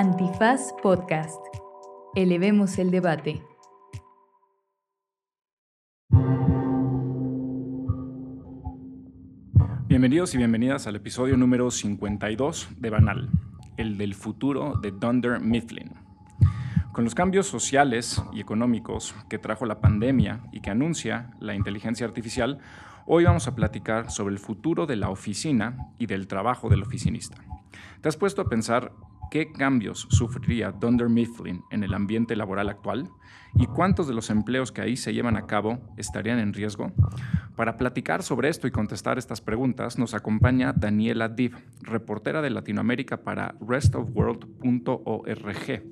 Antifaz Podcast. Elevemos el debate. Bienvenidos y bienvenidas al episodio número 52 de Banal, el del futuro de Dunder Mifflin. Con los cambios sociales y económicos que trajo la pandemia y que anuncia la inteligencia artificial, hoy vamos a platicar sobre el futuro de la oficina y del trabajo del oficinista. ¿Te has puesto a pensar qué cambios sufriría Dunder Mifflin en el ambiente laboral actual y cuántos de los empleos que ahí se llevan a cabo estarían en riesgo? Para platicar sobre esto y contestar estas preguntas nos acompaña Daniela Div, reportera de Latinoamérica para restofworld.org,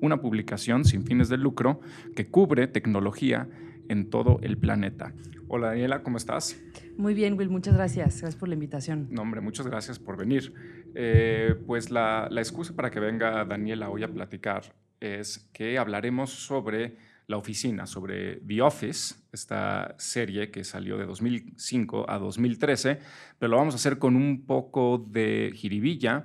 una publicación sin fines de lucro que cubre tecnología en todo el planeta. Hola Daniela, ¿cómo estás? Muy bien, Will, muchas gracias. Gracias por la invitación. No, hombre, muchas gracias por venir. Eh, pues la, excusa para que venga Daniela hoy a platicar es que hablaremos sobre la oficina, sobre The Office, esta serie que salió de 2005 a 2013, pero lo vamos a hacer con un poco de jiribilla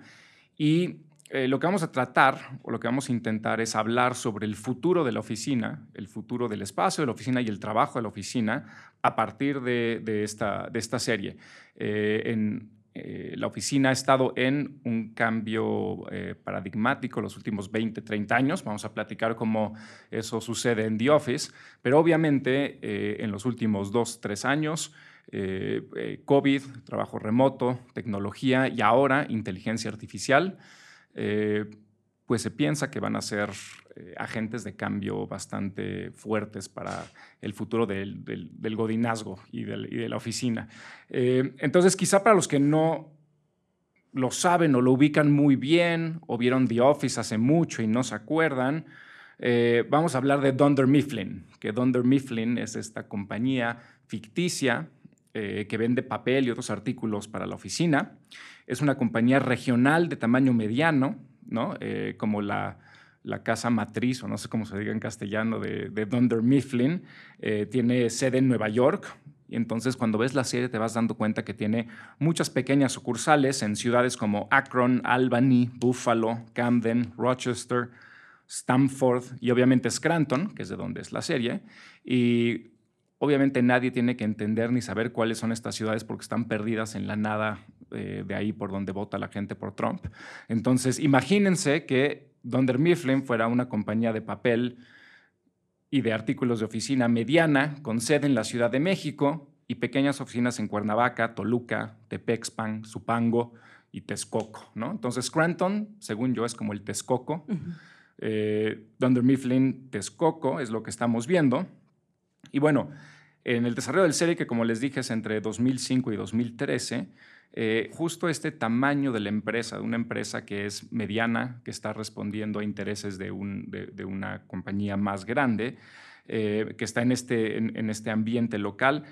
y eh, lo que vamos a tratar o lo que vamos a intentar es hablar sobre el futuro de la oficina, el futuro del espacio de la oficina y el trabajo de la oficina a partir de, esta, de esta, serie. Eh, en, eh, la oficina ha estado en un cambio paradigmático los últimos 20, 30 años. Vamos a platicar cómo eso sucede en The Office, pero obviamente en los últimos 2, 3 años, COVID, trabajo remoto, tecnología y ahora inteligencia artificial. Eh, pues se piensa que van a ser eh, agentes de cambio bastante fuertes para el futuro del, godinazgo y, de la oficina. Eh, entonces, quizá para los que no lo saben o lo ubican muy bien o vieron The Office hace mucho y no se acuerdan, vamos a hablar de Dunder Mifflin, que Dunder Mifflin es esta compañía ficticia que vende papel y otros artículos para la oficina. Es una compañía regional de tamaño mediano, ¿no? Eh, como la, casa matriz, o no sé cómo se diga en castellano, de, de Dunder Mifflin. Eh, tiene sede en Nueva York. Y entonces cuando ves la serie te vas dando cuenta que tiene muchas pequeñas sucursales en ciudades como Akron, Albany, Buffalo, Camden, Rochester, Stamford y obviamente Scranton, que es de donde es la serie. Y Obviamente nadie tiene que entender ni saber cuáles son estas ciudades porque están perdidas en la nada eh, de ahí por donde vota la gente por Trump. Entonces, imagínense que Dunder Mifflin fuera una compañía de papel y de artículos de oficina mediana con sede en la Ciudad de México y pequeñas oficinas en Cuernavaca, Toluca, Tepexpan, Supango y Texcoco. ¿no? Entonces, Scranton, según yo, es como el Texcoco. Eh, Dunder Mifflin, Texcoco es lo que estamos viendo. Y bueno, en el desarrollo del serie, que como les dije es entre 2005 y 2013, eh, justo este tamaño de la empresa, de una empresa que es mediana, que está respondiendo a intereses de, una compañía más grande, eh, que está en este, en este ambiente local,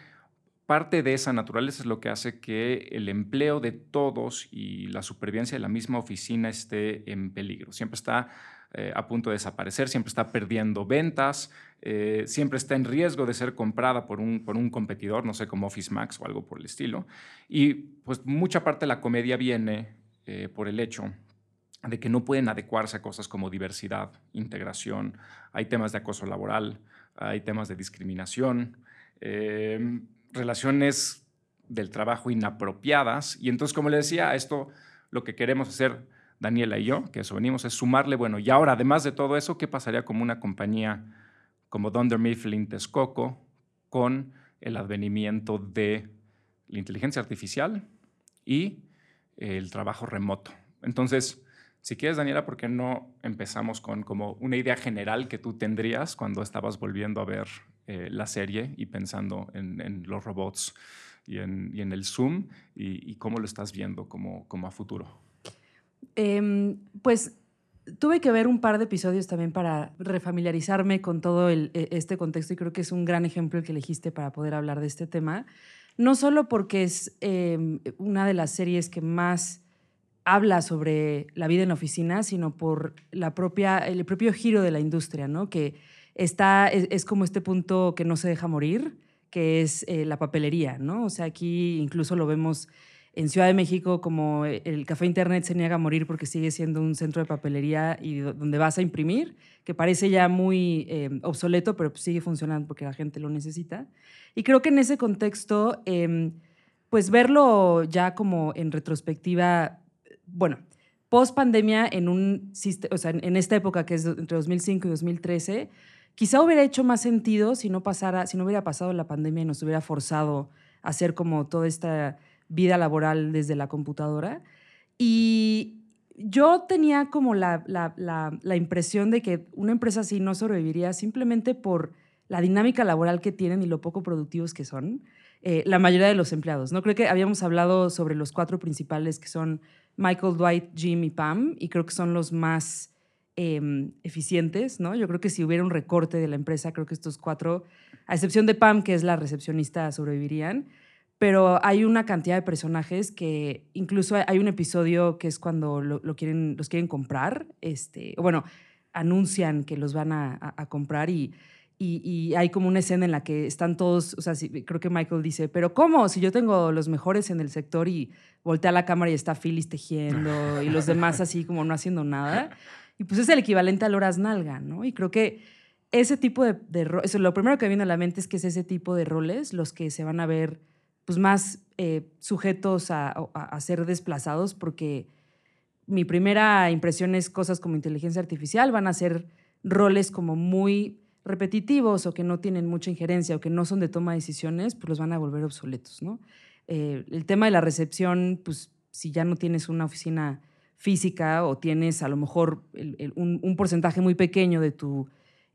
parte de esa naturaleza es lo que hace que el empleo de todos y la supervivencia de la misma oficina esté en peligro. Siempre está eh, a punto de desaparecer, siempre está perdiendo ventas, eh, siempre está en riesgo de ser comprada por un, por un competidor, no sé, como Office Max o algo por el estilo. Y pues mucha parte de la comedia viene eh, por el hecho de que no pueden adecuarse a cosas como diversidad, integración, hay temas de acoso laboral, hay temas de discriminación, relaciones del trabajo inapropiadas. Y entonces, como le decía, esto lo que queremos hacer Daniela y yo, que eso venimos, es sumarle, bueno, y ahora, además de todo eso, ¿qué pasaría como una compañía como Dunder Mifflin Texcoco con el advenimiento de la inteligencia artificial y el trabajo remoto? Entonces, si quieres, Daniela, ¿por qué no empezamos con como una idea general que tú tendrías cuando estabas volviendo a ver eh, la serie y pensando en, los robots y en, el Zoom y, cómo lo estás viendo como, como a futuro? Em, pues tuve que ver un par de episodios también para refamiliarizarme con todo e, este contexto y creo que es un gran ejemplo el que elegiste para poder hablar de este tema. No solo porque es em, una de las series que más habla sobre la vida en la oficina, sino por la propia, el propio giro de la industria, ¿no? que está, es, como este punto que no se deja morir, que es eh, la papelería. ¿no? O sea, aquí incluso lo vemos en Ciudad de México, como el Café Internet se niega a morir porque sigue siendo un centro de papelería y donde vas a imprimir, que parece ya muy eh, obsoleto, pero pues sigue funcionando porque la gente lo necesita. Y creo que en ese contexto, em, pues verlo ya como en retrospectiva, bueno, post pandemia en, un, o sea, en esta época que es entre 2005 y 2013, quizá hubiera hecho más sentido si no pasara, si no hubiera pasado la pandemia y nos hubiera forzado a hacer como toda esta vida laboral desde la computadora. Y yo tenía como la, la, impresión de que una empresa así no sobreviviría simplemente por la dinámica laboral que tienen y lo poco productivos que son eh, la mayoría de los empleados. ¿no? Creo que habíamos hablado sobre los cuatro principales que son Michael, Dwight, Jim y Pam, y creo que son los más em, eficientes. ¿no? Yo creo que si hubiera un recorte de la empresa, creo que estos cuatro, a excepción de Pam, que es la recepcionista, sobrevivirían pero hay una cantidad de personajes que incluso hay un episodio que es cuando lo, quieren, los quieren comprar, este, bueno, anuncian que los van a, comprar y, y, hay como una escena en la que están todos, o sea, creo que Michael dice, pero ¿cómo? Si yo tengo los mejores en el sector y voltea la cámara y está Phyllis tejiendo y los demás así como no haciendo nada. Y pues es el equivalente a Loras Nalga, ¿no? Y creo que ese tipo de, de eso, lo primero que viene a la mente es que es ese tipo de roles los que se van a ver pues, más eh, sujetos a, ser desplazados porque mi primera impresión es cosas como inteligencia artificial van a ser roles como muy repetitivos o que no tienen mucha injerencia o que no son de toma de decisiones, pues los van a volver obsoletos, ¿no? Eh, el tema de la recepción, pues si ya no tienes una oficina física o tienes a lo mejor un, porcentaje muy pequeño de tu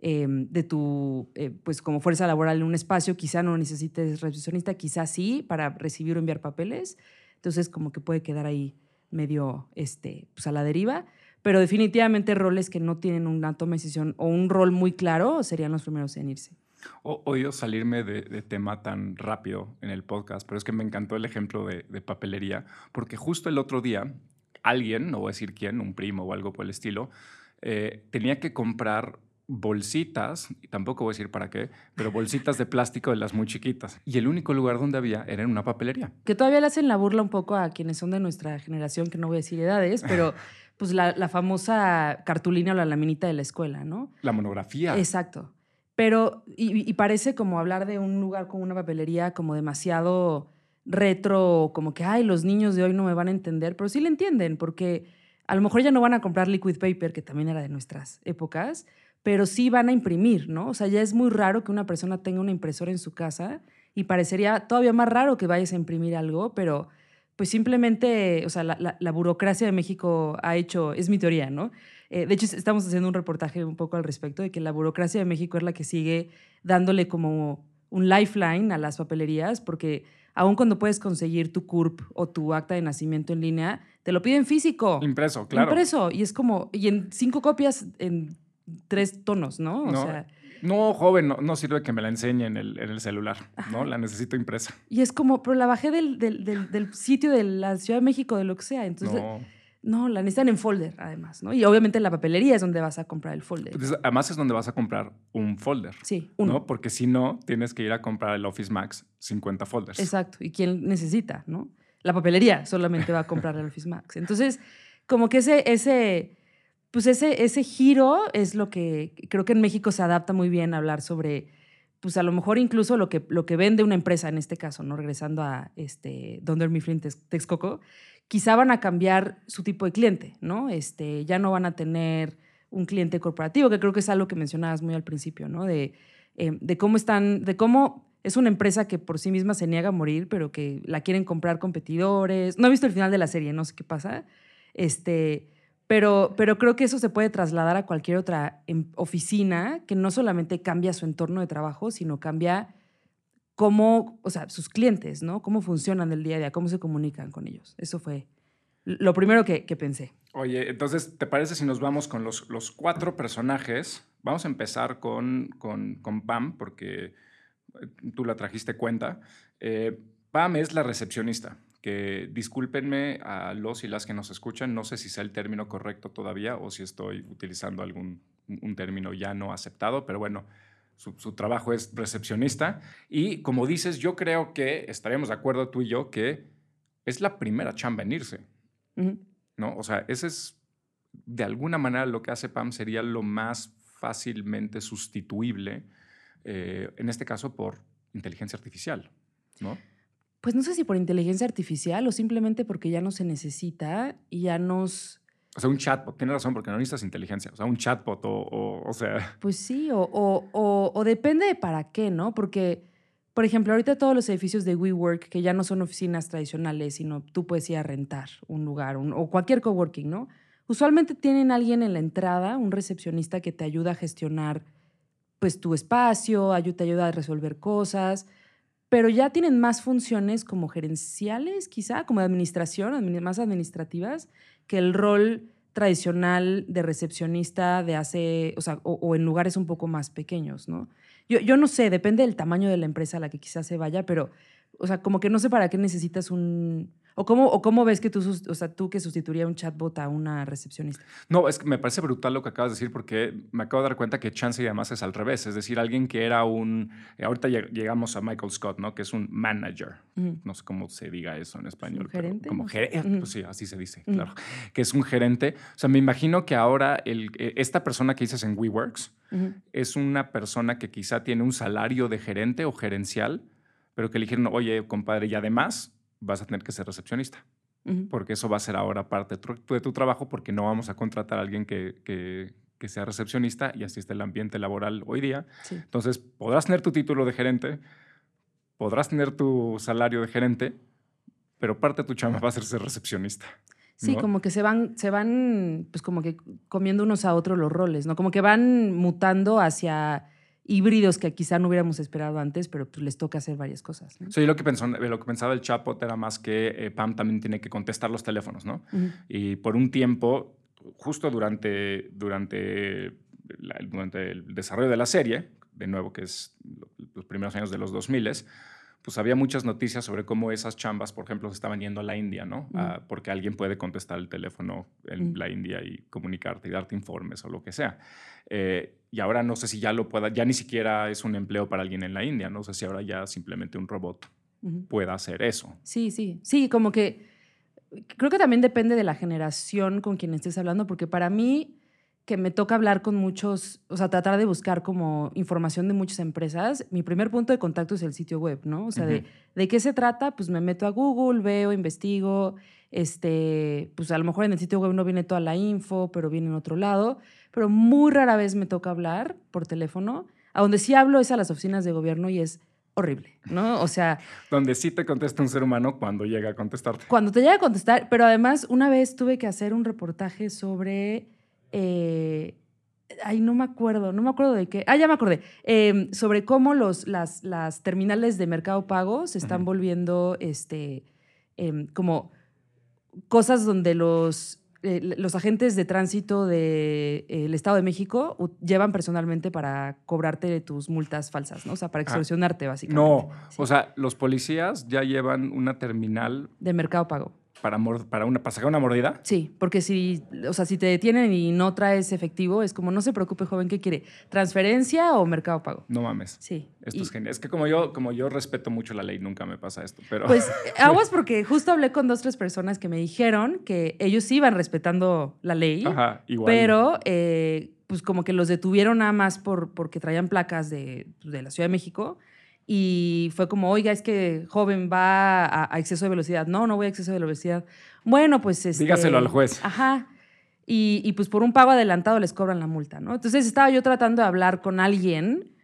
Em, de tu, eh, pues como fuerza laboral en un espacio, quizá no necesites recepcionista, quizá sí, para recibir o enviar papeles. Entonces, como que puede quedar ahí medio este, pues a la deriva. Pero definitivamente roles que no tienen una toma de decisión o un rol muy claro serían los primeros en irse. O, oído salirme de, tema tan rápido en el podcast, pero es que me encantó el ejemplo de, papelería, porque justo el otro día alguien, no voy a decir quién, un primo o algo por el estilo, eh, tenía que comprar bolsitas, y tampoco voy a decir para qué, pero bolsitas de plástico de las muy chiquitas. Y el único lugar donde había era en una papelería. Que todavía le hacen la burla un poco a quienes son de nuestra generación, que no voy a decir edades, pero pues la, famosa cartulina o la laminita de la escuela, ¿no? La monografía. Exacto. Pero, y, parece como hablar de un lugar con una papelería como demasiado retro, como que, ay, los niños de hoy no me van a entender, pero sí le entienden, porque a lo mejor ya no van a comprar liquid paper, que también era de nuestras épocas, pero sí van a imprimir, ¿no? O sea, ya es muy raro que una persona tenga una impresora en su casa y parecería todavía más raro que vayas a imprimir algo, pero pues simplemente, o sea, la, burocracia de México ha hecho, es mi teoría, ¿no? Eh, de hecho, estamos haciendo un reportaje un poco al respecto de que la burocracia de México es la que sigue dándole como un lifeline a las papelerías, porque aun cuando puedes conseguir tu CURP o tu acta de nacimiento en línea, te lo piden físico. Impreso, claro. Impreso. Y es como, y en cinco copias, en tres tonos, ¿no? no, joven, no, sirve que me la enseñe en el, celular, ¿no? La necesito impresa. Y es como, pero la bajé del, sitio de la Ciudad de México, de lo que sea. Entonces, no. la necesitan en folder, además, ¿no? Y obviamente la papelería es donde vas a comprar el folder. además es donde vas a comprar un folder. Sí, uno. ¿no? Porque si no, tienes que ir a comprar el Office Max 50 folders. Exacto. ¿Y quién necesita, no? La papelería solamente va a comprar el Office Max. Entonces, como que ese, ese pues ese, ese giro es lo que creo que en México se adapta muy bien a hablar sobre, pues a lo mejor incluso lo que, lo que vende una empresa en este caso, ¿no? Regresando a este, Donder Mifflin Texcoco, quizá van a cambiar su tipo de cliente, ¿no? Este, ya no van a tener un cliente corporativo, que creo que es algo que mencionabas muy al principio, ¿no? De, eh, de cómo están, de cómo es una empresa que por sí misma se niega a morir, pero que la quieren comprar competidores. No he visto el final de la serie, no sé qué pasa. Este, pero, pero creo que eso se puede trasladar a cualquier otra em, oficina que no solamente cambia su entorno de trabajo, sino cambia cómo, o sea, sus clientes, ¿no? Cómo funcionan el día a día, cómo se comunican con ellos. Eso fue lo primero que, pensé. Oye, entonces, ¿te parece si nos vamos con los, los cuatro personajes? Vamos a empezar con, con, con Pam, porque eh, tú la trajiste cuenta. Eh, Pam es la recepcionista que discúlpenme a los y las que nos escuchan, no sé si sea el término correcto todavía o si estoy utilizando algún un término ya no aceptado, pero bueno, su, trabajo es recepcionista. Y como dices, yo creo que estaríamos de acuerdo tú y yo que es la primera chamba en irse, ¿no? O sea, ese es, de alguna manera, lo que hace Pam sería lo más fácilmente sustituible, eh, en este caso por inteligencia artificial, ¿no? Pues no sé si por inteligencia artificial o simplemente porque ya no se necesita y ya nos... O sea, un chatbot, tienes razón, porque no necesitas inteligencia. O sea, un chatbot o, o, sea... Pues sí, o, o, o, depende de para qué, ¿no? Porque, por ejemplo, ahorita todos los edificios de WeWork, que ya no son oficinas tradicionales, sino tú puedes ir a rentar un lugar o cualquier coworking, ¿no? Usualmente tienen alguien en la entrada, un recepcionista que te ayuda a gestionar pues tu espacio, te ayuda a resolver cosas pero ya tienen más funciones como gerenciales, quizá, como de administración, más administrativas, que el rol tradicional de recepcionista de hace, o sea, o, en lugares un poco más pequeños, ¿no? Yo, yo no sé, depende del tamaño de la empresa a la que quizás se vaya, pero, o sea, como que no sé para qué necesitas un, ¿O cómo, ¿O cómo ves que tú, o sea, tú que sustituiría un chatbot a una recepcionista? No, es que me parece brutal lo que acabas de decir porque me acabo de dar cuenta que Chance y además es al revés. Es decir, alguien que era un... Eh, ahorita llegamos a Michael Scott, ¿no? Que es un manager. No sé cómo se diga eso en español. gerente? como gerente. Pues sí, así se dice, claro. Que es un gerente. O sea, me imagino que ahora el, eh, esta persona que dices en WeWorks es una persona que quizá tiene un salario de gerente o gerencial, pero que le dijeron, oye, compadre, y además vas a tener que ser recepcionista. Porque eso va a ser ahora parte de tu, trabajo, porque no vamos a contratar a alguien que, que, sea recepcionista y así está el ambiente laboral hoy día. Entonces, podrás tener tu título de gerente, podrás tener tu salario de gerente, pero parte de tu chamba va a ser ser recepcionista. Sí, como que se van, se van, pues como que comiendo unos a otros los roles, ¿no? Como que van mutando hacia híbridos que quizá no hubiéramos esperado antes, pero pues les toca hacer varias cosas. Sí, lo que, pensó, lo que pensaba el chatbot era más que eh, Pam también tiene que contestar los teléfonos, ¿no? Y por un tiempo, justo durante, durante, durante el desarrollo de la serie, de nuevo, que es los primeros años de los 2000, pues había muchas noticias sobre cómo esas chambas, por ejemplo, se estaban yendo a la India, ¿no? Ah, porque alguien puede contestar el teléfono en la India y comunicarte y darte informes o lo que sea. Eh, y ahora no sé si ya lo pueda, ya ni siquiera es un empleo para alguien en la India, no sé si ahora ya simplemente un robot pueda hacer eso. Sí, sí, sí, como que creo que también depende de la generación con quien estés hablando, porque para mí que me toca hablar con muchos, o sea, tratar de buscar como información de muchas empresas, mi primer punto de contacto es el sitio web, ¿no? O sea, de, de, qué se trata, pues me meto a Google, veo, investigo, este, pues a lo mejor en el sitio web no viene toda la info, pero viene en otro lado, pero muy rara vez me toca hablar por teléfono. A donde sí hablo es a las oficinas de gobierno y es horrible, ¿no? O sea... Donde sí te contesta un ser humano cuando llega a contestarte. Cuando te llega a contestar, pero además una vez tuve que hacer un reportaje sobre eh, ay, no me acuerdo, no me acuerdo de qué. Ah, ya me acordé. Em, sobre cómo los, las, las, terminales de Mercado Pago se están volviendo este, em, como cosas donde los, eh, los agentes de tránsito del de, Estado de México llevan personalmente para cobrarte tus multas falsas, ¿no? O sea, para ah, extorsionarte, básicamente. No, o sea, los policías ya llevan una terminal. De Mercado Pago para, para, una, para sacar una mordida? Sí, porque si, o sea, si te detienen y no traes efectivo, es como, no se preocupe, joven, ¿qué quiere? ¿Transferencia o mercado pago? No mames. Sí. Esto es genial. Es que como yo, como yo respeto mucho la ley, nunca me pasa esto, pero... Pues aguas porque justo hablé con dos, tres personas que me dijeron que ellos iban respetando la ley, Ajá, igual. pero... Eh, pues como que los detuvieron nada más por, porque traían placas de, de la Ciudad de México y fue como, oiga, es que joven va a, exceso de velocidad. No, no voy a exceso de velocidad. Bueno, pues... Este, Dígaselo al juez. Ajá. Y, y, pues por un pago adelantado les cobran la multa, ¿no? Entonces estaba yo tratando de hablar con alguien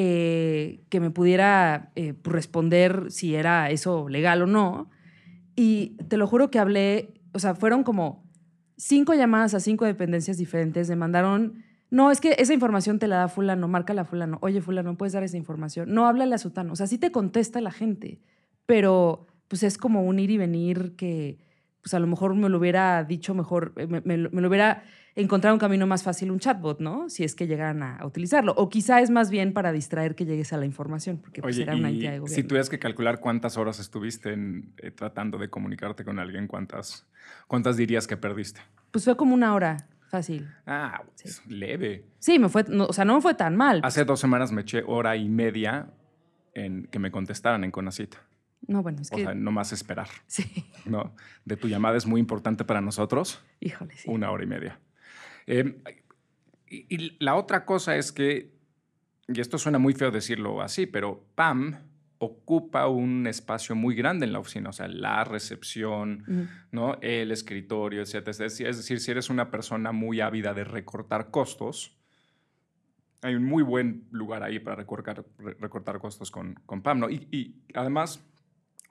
eh, que me pudiera eh, pues, responder si era eso legal o no. Y te lo juro que hablé, o sea, fueron como cinco llamadas a cinco dependencias diferentes, me mandaron no, es que esa información te la da fulano, marca la fulano. Oye, fulano, ¿puedes dar esa información? No, háblale a sutano. O sea, sí te contesta la gente, pero pues es como un ir y venir que pues a lo mejor me lo hubiera dicho mejor, eh, me, lo hubiera encontrado un camino más fácil un chatbot, ¿no? Si es que llegaran a, utilizarlo. O quizá es más bien para distraer que llegues a la información, porque pues, era una entidad de gobierno. Si tuvieras que calcular cuántas horas estuviste eh, tratando de comunicarte con alguien, ¿cuántas, ¿cuántas dirías que perdiste? Pues fue como una hora. Fácil. Ah, leve. Sí, me fue, o sea, no me fue tan mal. Hace dos semanas me eché hora y media en que me contestaran en Conacita. No, bueno, es O que. sea, no más esperar. sí, ¿no? De tu llamada es muy importante para nosotros. híjole, sí. Una hora y media. Eh, y, y la otra cosa es que, y esto suena muy feo decirlo así, pero Pam ocupa un espacio muy grande en la oficina, o sea, la recepción. ¿no? el escritorio, etc. Es decir, si eres una persona muy ávida de recortar costos, hay un muy buen lugar ahí para recortar, re- recortar costos con, con Pam. ¿no? Y, y además,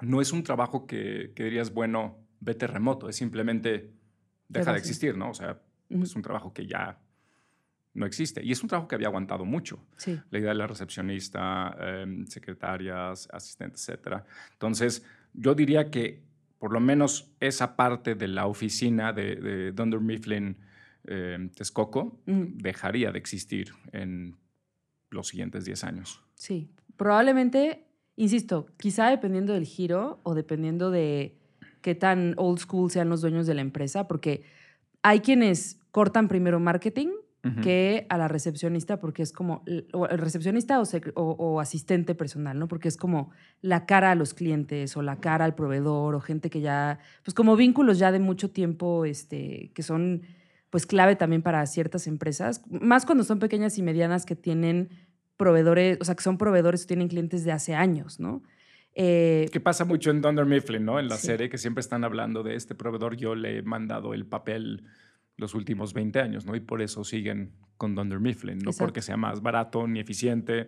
no es un trabajo que, que dirías, bueno, vete remoto, es simplemente deja de existir, ¿no? O sea, es un trabajo que ya no existe. Y es un trabajo que había aguantado mucho. Sí, La idea de la recepcionista, em, secretarias, asistentes, etc. Entonces, yo diría que por lo menos esa parte de la oficina de, de Dunder Mifflin em, Texcoco dejaría de existir en los siguientes 10 años. sí. Probablemente, insisto, quizá dependiendo del giro o dependiendo de qué tan old school sean los dueños de la empresa, porque hay quienes cortan primero marketing Que a la recepcionista, porque es como o el recepcionista o, o- o asistente personal, ¿no? Porque es como la cara a los clientes o la cara al proveedor o gente que ya, pues como vínculos ya de mucho tiempo, este, que son pues clave también para ciertas empresas, más cuando son pequeñas y medianas que tienen proveedores, o sea, que son proveedores o tienen clientes de hace años, ¿no? Eh, Que pasa mucho en Dunder Mifflin, ¿no? En la Sí. serie que siempre están hablando de este proveedor. Yo le he mandado el papel los últimos 20 años, ¿no? Y por eso siguen con Dunder Mifflin. No Exacto. porque sea más barato ni eficiente.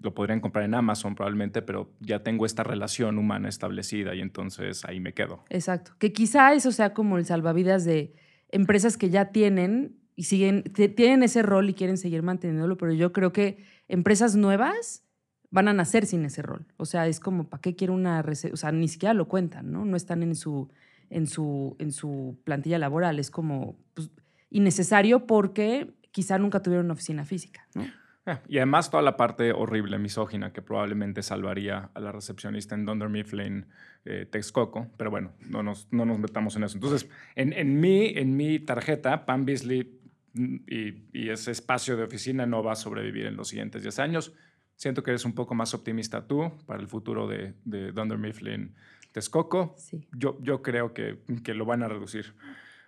Lo podrían comprar en Amazon probablemente, pero ya tengo esta relación humana establecida y entonces ahí me quedo. Exacto. Que quizá eso sea como el salvavidas de empresas que ya tienen y siguen, tienen ese rol y quieren seguir manteniéndolo, pero yo creo que empresas nuevas van a nacer sin ese rol. O sea, es como, ¿para qué quiero una rece- O sea, ni siquiera lo cuentan, ¿no? No están en su, en su, en su plantilla laboral. Es como pues, innecesario porque quizá nunca tuvieron una oficina física, ¿no? Ah, Y además toda la parte horrible, misógina, que probablemente salvaría a la recepcionista en Dunder Mifflin eh, Texcoco. Pero bueno, no nos, no nos metamos en eso. Entonces, en, en, mi, en mi tarjeta, Pam Beasley mm, y, y ese espacio de oficina no va a sobrevivir en los siguientes 10 años. Siento que eres un poco más optimista tú para el futuro de, de Dunder Mifflin Texcoco. Sí. Yo, yo creo que, que lo van a reducir.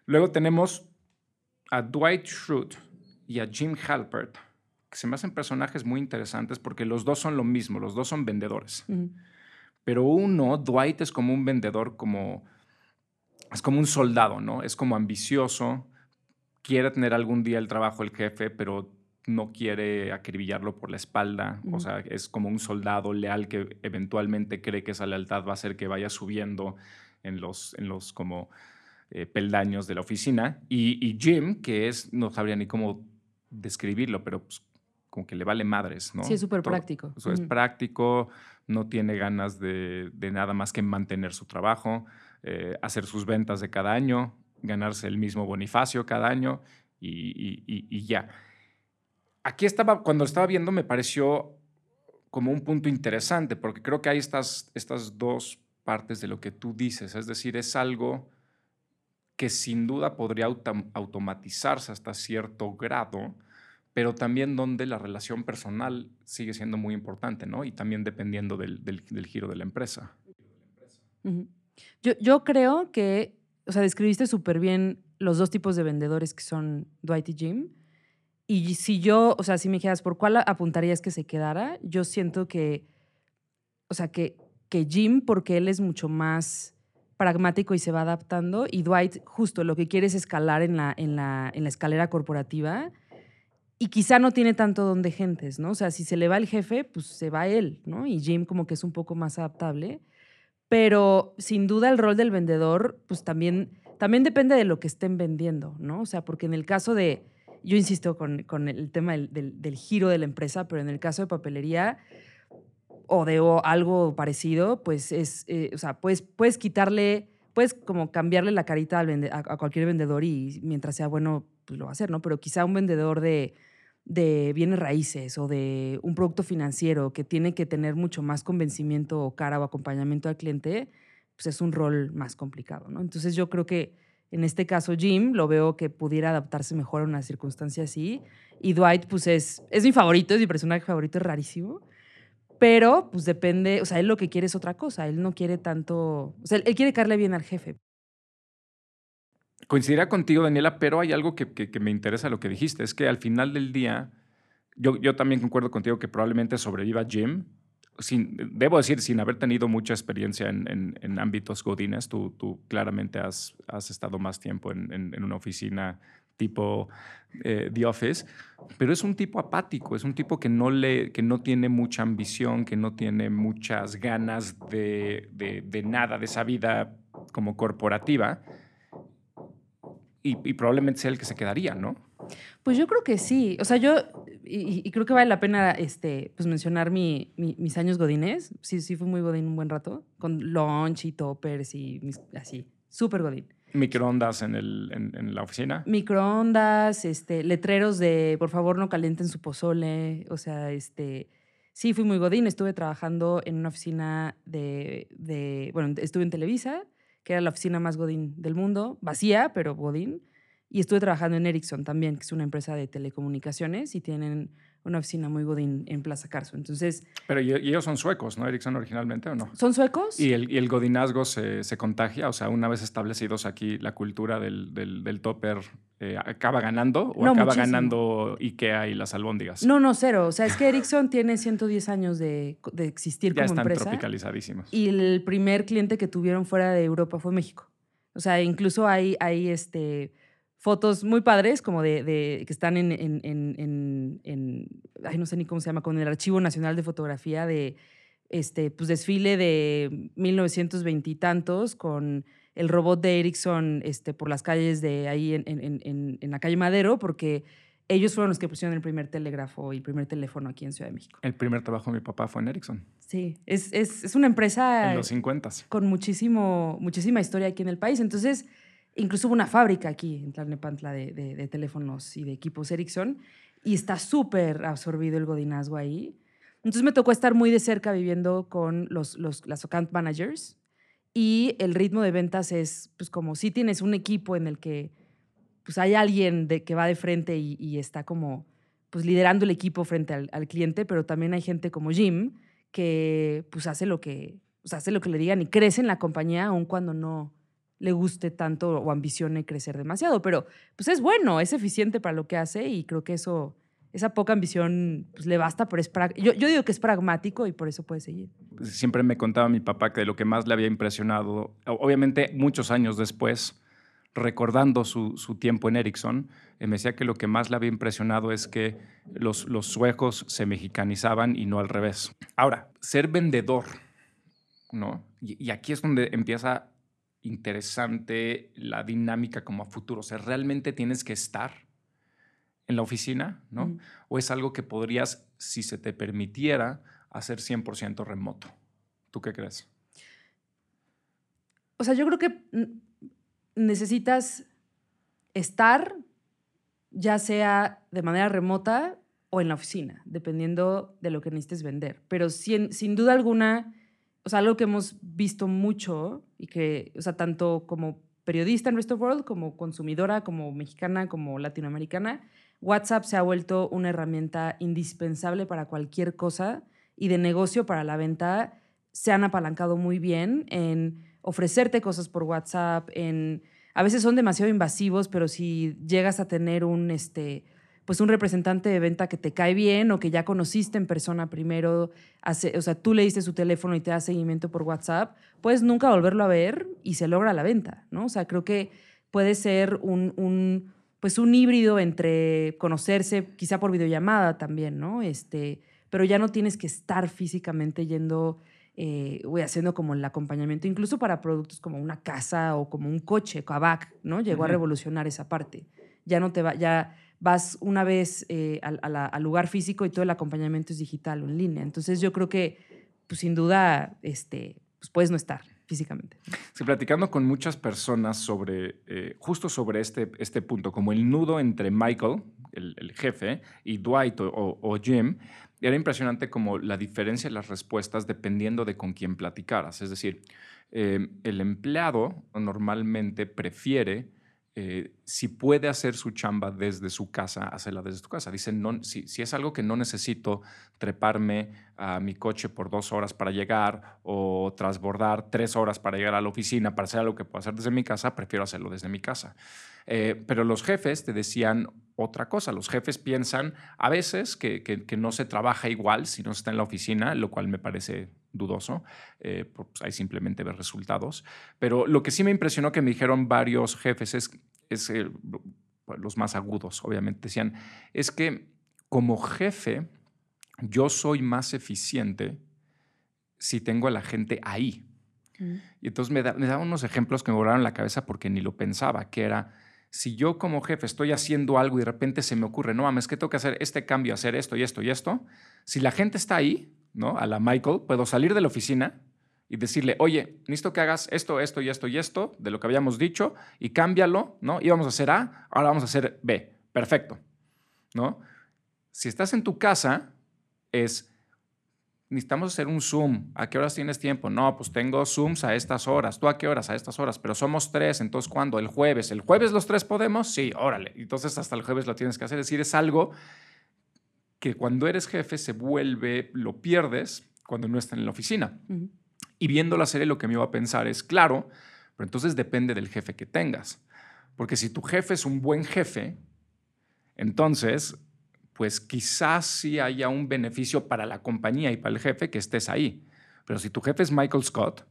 Luego tenemos a Dwight Schrute y a Jim Halpert, que se me hacen personajes muy interesantes porque los dos son lo mismo, los dos son vendedores. Pero uno, Dwight es como un vendedor, como, es como un soldado, ¿no? Es como ambicioso, quiere tener algún día el trabajo del jefe, pero no quiere acribillarlo por la espalda. O sea, es como un soldado leal que eventualmente cree que esa lealtad va a hacer que vaya subiendo en los, en los como eh, peldaños de la oficina. Y, y Jim, que es, no sabría ni cómo describirlo, pero pues, como que le vale madres, ¿no? Sí, es súper práctico. eso es práctico, no tiene ganas de, de nada más que mantener su trabajo, eh, hacer sus ventas de cada año, ganarse el mismo bonifacio cada año y, y- y- y ya. Aquí estaba, cuando estaba viendo, me pareció como un punto interesante, porque creo que hay estas, estas dos partes de lo que tú dices, es decir, es algo que sin duda podría autom- automatizarse hasta cierto grado, pero también donde la relación personal sigue siendo muy importante, ¿no? Y también dependiendo del, del- giro de la empresa. Yo, yo creo que, o sea, describiste súper bien los dos tipos de vendedores que son Dwight y Jim. Y si yo, o sea, si me dijeras por cuál apuntarías que se quedara, yo siento que, o sea, que, que Jim, porque él es mucho más pragmático y se va adaptando, y Dwight justo lo que quiere es escalar en la, en la, en la escalera corporativa y quizá no tiene tanto don de gentes, ¿no? O sea, si se le va el jefe, pues se va él, ¿no? Y Jim como que es un poco más adaptable. Pero sin duda el rol del vendedor, pues también, también depende de lo que estén vendiendo, ¿no? O sea, porque en el caso de, yo insisto con, con el tema del, del- giro de la empresa, pero en el caso de papelería o de algo parecido, pues es, eh, o sea, puedes, puedes quitarle, puedes como cambiarle la carita a, a cualquier vendedor y mientras sea bueno, pues lo va a hacer, ¿no? Pero quizá un vendedor de, de bienes raíces o de un producto financiero que tiene que tener mucho más convencimiento o cara o acompañamiento al cliente, pues es un rol más complicado, ¿no? Entonces yo creo que en este caso Jim lo veo que pudiera adaptarse mejor a una circunstancia así y Dwight pues es, es mi favorito, es mi personaje favorito, es rarísimo, Pero, pues depende, o sea, él lo que quiere es otra cosa. Él no quiere tanto. O sea, él quiere caerle bien al jefe. Coincidirá contigo, Daniela, pero hay algo que, que, me interesa lo que dijiste. Es que al final del día, yo, yo también concuerdo contigo que probablemente sobreviva Jim. Sin, debo decir, sin haber tenido mucha experiencia en, en, ámbitos godines, tú, tú claramente has, has, estado más tiempo en, en una oficina tipo eh, The Office, pero es un tipo apático, es un tipo que no, le, que no tiene mucha ambición, que no tiene muchas ganas de, de, nada, de esa vida como corporativa, y, probablemente sea el que se quedaría, ¿no? Pues yo creo que sí. O sea, yo, y, creo que vale la pena este, pues mencionar mi, mis años godines. Sí, sí, fui muy godín un buen rato, con lunch y toppers y así, súper godín. Microondas en, el, en, la oficina. Microondas, este, letreros de por favor no calienten su pozole. O sea, este. Sí, fui muy godín. Estuve trabajando en una oficina de, de. Bueno, estuve en Televisa, que era la oficina más godín del mundo, vacía, pero godín. Y estuve trabajando en Ericsson también, que es una empresa de telecomunicaciones y tienen una oficina muy godín en Plaza Carso. Entonces... Pero y, ellos son suecos, ¿no? Ericsson originalmente o no? ¿Son suecos? Y el, y el godinazgo se, se, contagia, o sea, una vez establecidos aquí, la cultura del, del, del topper eh, acaba ganando o acaba ganando IKEA y las albóndigas. No, no, cero. O sea, es que Ericsson tiene 110 años de, de existir ya como están empresa. tropicalizadísimos. Y el primer cliente que tuvieron fuera de Europa fue México. O sea, incluso hay, hay este fotos muy padres, como de, que están en, en, en, en, ay, no sé ni cómo se llama, con el Archivo Nacional de Fotografía de este, pues desfile de 1920 y tantos con el robot de Ericsson este, por las calles de ahí en, la calle Madero, porque ellos fueron los que pusieron el primer telégrafo y el primer teléfono aquí en Ciudad de México. El primer trabajo de mi papá fue en Ericsson. Sí, es, es, es una empresa... En los 50. Con muchísimo, muchísima historia aquí en el país. Entonces, Incluso hubo una fábrica aquí en Tlalnepantla de, teléfonos y de equipos Ericsson y está súper absorbido el godinazgo ahí. Entonces me tocó estar muy de cerca viviendo con los, los, las account managers y el ritmo de ventas es pues como si tienes un equipo en el que pues hay alguien de, que va de frente y, está como pues liderando el equipo frente al, al, cliente, pero también hay gente como Jim que pues hace lo que, pues, hace lo que le digan y crece en la compañía aun cuando no, le guste tanto o ambicione crecer demasiado, pero pues es bueno, es eficiente para lo que hace y creo que eso, esa poca ambición pues, le basta, pero es yo, yo digo que es pragmático y por eso puede seguir. Siempre me contaba mi papá que lo que más le había impresionado, obviamente muchos años después, recordando su, su tiempo en Ericsson, eh, me decía que lo que más le había impresionado es que los, los suecos se mexicanizaban y no al revés. Ahora, ser vendedor, ¿no? Y, y aquí es donde empieza interesante la dinámica como a futuro. O sea, realmente tienes que estar en la oficina, ¿no? O es algo que podrías, si se te permitiera, hacer 100% remoto. ¿Tú qué crees? O sea, yo creo que necesitas estar, ya sea de manera remota o en la oficina, dependiendo de lo que necesites vender. Pero sin, sin duda alguna, o sea, algo que hemos visto mucho y que, o sea, tanto como periodista en Rest of World, como consumidora, como mexicana, como latinoamericana, WhatsApp se ha vuelto una herramienta indispensable para cualquier cosa y de negocio para la venta se han apalancado muy bien en ofrecerte cosas por WhatsApp, en a veces son demasiado invasivos, pero si llegas a tener un este pues un representante de venta que te cae bien o que ya conociste en persona primero, hace, o sea, tú le diste su teléfono y te da seguimiento por WhatsApp, puedes nunca volverlo a ver y se logra la venta, ¿no? O sea, creo que puede ser un, un pues un híbrido entre conocerse, quizá por videollamada también, ¿no? Este, pero ya no tienes que estar físicamente yendo, eh, haciendo como el acompañamiento, incluso para productos como una casa o como un coche, Kavak, ¿no? Llegó a revolucionar esa parte. Ya no te va, ya vas una vez eh, al, lugar físico y todo el acompañamiento es digital o en línea. Entonces yo creo que, pues sin duda, este, pues puedes no estar físicamente. Sí, platicando con muchas personas sobre, eh, justo sobre este, este punto, como el nudo entre Michael, el, jefe, y Dwight o, Jim, era impresionante como la diferencia en las respuestas dependiendo de con quién platicaras. Es decir, eh, el empleado normalmente prefiere eh, si puede hacer su chamba desde su casa, hacerla desde tu casa. Dicen, no, si, si, es algo que no necesito treparme a mi coche por dos horas para llegar o transbordar tres horas para llegar a la oficina para hacer algo que puedo hacer desde mi casa, prefiero hacerlo desde mi casa. Eh, pero los jefes te decían otra cosa. Los jefes piensan a veces que, que, no se trabaja igual si no se está en la oficina, lo cual me parece dudoso. Eh, pues ahí simplemente ver resultados. Pero lo que sí me impresionó que me dijeron varios jefes es, es eh, los más agudos, obviamente, decían, es que como jefe yo soy más eficiente si tengo a la gente ahí. Mm. Y entonces me, da, me daban unos ejemplos que me volaron la cabeza porque ni lo pensaba, que era si yo como jefe estoy haciendo algo y de repente se me ocurre, no mames, que tengo que hacer este cambio, hacer esto y esto y esto, si la gente está ahí, ¿no? A la Michael, puedo salir de la oficina y decirle, oye, necesito que hagas esto, esto y esto y esto de lo que habíamos dicho y cámbialo, ¿no? Íbamos a hacer A, ahora vamos a hacer B. Perfecto, ¿no? Si estás en tu casa, es necesitamos hacer un Zoom. ¿A qué horas tienes tiempo? No, pues tengo Zooms a estas horas. ¿Tú a qué horas? A estas horas. Pero somos tres, entonces ¿cuándo? El jueves. ¿El jueves los tres podemos? Sí, órale. Entonces hasta el jueves lo tienes que hacer. Es decir, es algo que cuando eres jefe se vuelve, lo pierdes cuando no estás en la oficina. Y viendo la serie lo que me iba a pensar es, claro, pero entonces depende del jefe que tengas. Porque si tu jefe es un buen jefe, entonces pues quizás sí haya un beneficio para la compañía y para el jefe que estés ahí. Pero si tu jefe es Michael Scott,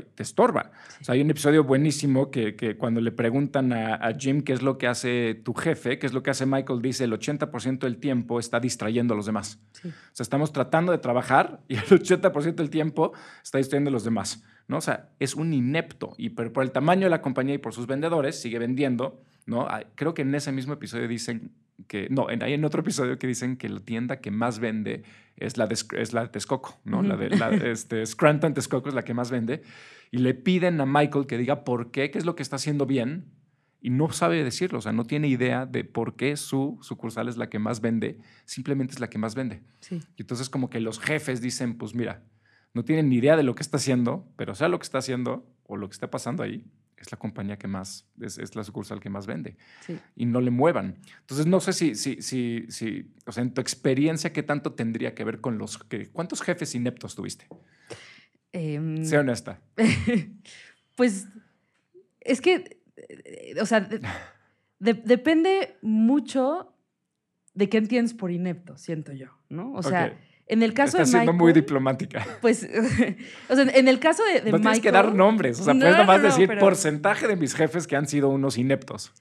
te estorba. O sea, hay un episodio buenísimo que, que cuando le preguntan a, Jim qué es lo que hace tu jefe, qué es lo que hace Michael, dice el 80% del tiempo está distrayendo a los demás. O sea, estamos tratando de trabajar y el 80% del tiempo está distrayendo a los demás. ¿no? O sea, es un inepto y por, por el tamaño de la compañía y por sus vendedores sigue vendiendo. ¿No? Creo que en ese mismo episodio dicen que, no, hay en otro episodio que dicen que la tienda que más vende es la de, es la de Texcoco, ¿no? La de la, este, Scranton Texcoco es la que más vende. Y le piden a Michael que diga por qué, qué es lo que está haciendo bien, y no sabe decirlo, o sea, no tiene idea de por qué su sucursal es la que más vende, simplemente es la que más vende. Sí. Y entonces como que los jefes dicen, pues mira, no tienen ni idea de lo que está haciendo, pero sea lo que está haciendo o lo que está pasando ahí, es la compañía que más, es, la sucursal que más vende. Y no le muevan. Entonces, no sé si, si, si, si, o sea, en tu experiencia, ¿qué tanto tendría que ver con los, que, ¿cuántos jefes ineptos tuviste? Eh, sé honesta. pues, es que, o sea, depende mucho de qué entiendes por inepto, siento yo, ¿no? O sea... En el caso Está de siendo muy diplomática. Pues, o sea, en el caso de, de no tienes que dar nombres. O sea, puedes nomás decir porcentaje de mis jefes que han sido unos ineptos.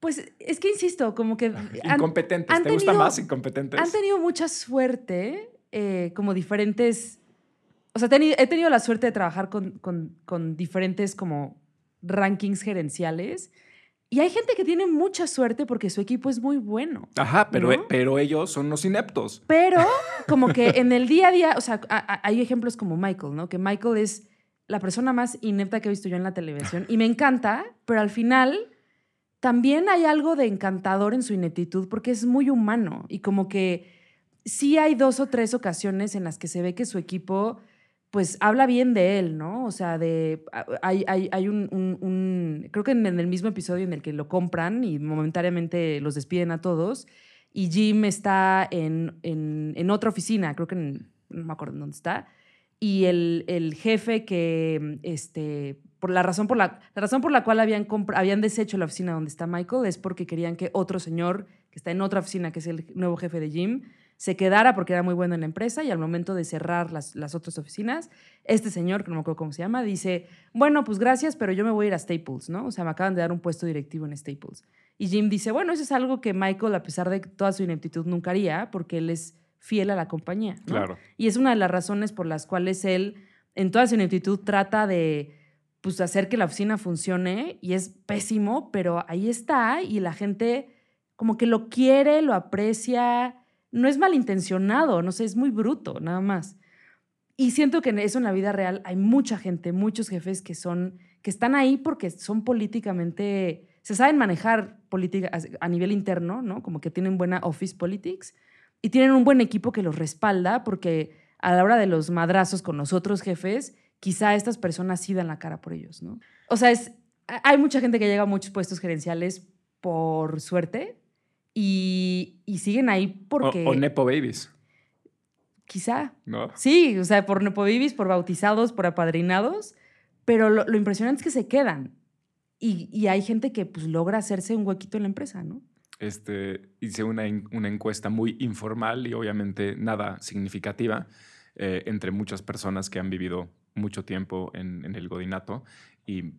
Pues es que insisto, como que. incompetentes. ¿Te gusta más incompetentes? Han tenido mucha suerte, eh, como diferentes. O sea, he tenido la suerte de trabajar con, con, con diferentes como rankings gerenciales y hay gente que tiene mucha suerte porque su equipo es muy bueno. Ajá, pero, pero ellos son los ineptos. Pero como que en el día a día, o sea, hay ejemplos como Michael, ¿no? Que Michael es la persona más inepta que he visto yo en la televisión y me encanta, pero al final también hay algo de encantador en su ineptitud porque es muy humano y como que sí hay dos o tres ocasiones en las que se ve que su equipo pues habla bien de él, ¿no? O sea, de, hay, hay, un, creo que en, el mismo episodio en el que lo compran y momentáneamente los despiden a todos, y Jim está en, en, otra oficina, creo que en, no me acuerdo en dónde está, y el, el, jefe que, este, por la razón por la, la razón por la cual habían, habían deshecho la oficina donde está Michael es porque querían que otro señor que está en otra oficina, que es el nuevo jefe de Jim, se quedara porque era muy bueno en la empresa y al momento de cerrar las, las, otras oficinas, este señor, que no me acuerdo cómo se llama, dice, bueno, pues gracias, pero yo me voy a ir a Staples, ¿no? O sea, me acaban de dar un puesto directivo en Staples. Y Jim dice, bueno, eso es algo que Michael, a pesar de toda su ineptitud, nunca haría porque él es fiel a la compañía. ¿no? Claro. Y es una de las razones por las cuales él, en toda su ineptitud, trata de pues, hacer que la oficina funcione y es pésimo, pero ahí está y la gente como que lo quiere, lo aprecia no es malintencionado, no sé, es muy bruto, nada más. Y siento que eso en la vida real hay mucha gente, muchos jefes que son, que están ahí porque son políticamente, se saben manejar política a nivel interno, ¿no? Como que tienen buena office politics y tienen un buen equipo que los respalda porque a la hora de los madrazos con los otros jefes, quizá estas personas sí dan la cara por ellos, ¿no? O sea, es, hay mucha gente que llega a muchos puestos gerenciales por suerte y, y siguen ahí porque... O, o Nepo Babies. Quizá. ¿No? Sí, o sea, por Nepo Babies, por bautizados, por apadrinados, pero lo, lo impresionante es que se quedan. Y, y, hay gente que pues logra hacerse un huequito en la empresa, ¿no? Este, hice una, una encuesta muy informal y obviamente nada significativa eh, entre muchas personas que han vivido mucho tiempo en, en el godinato y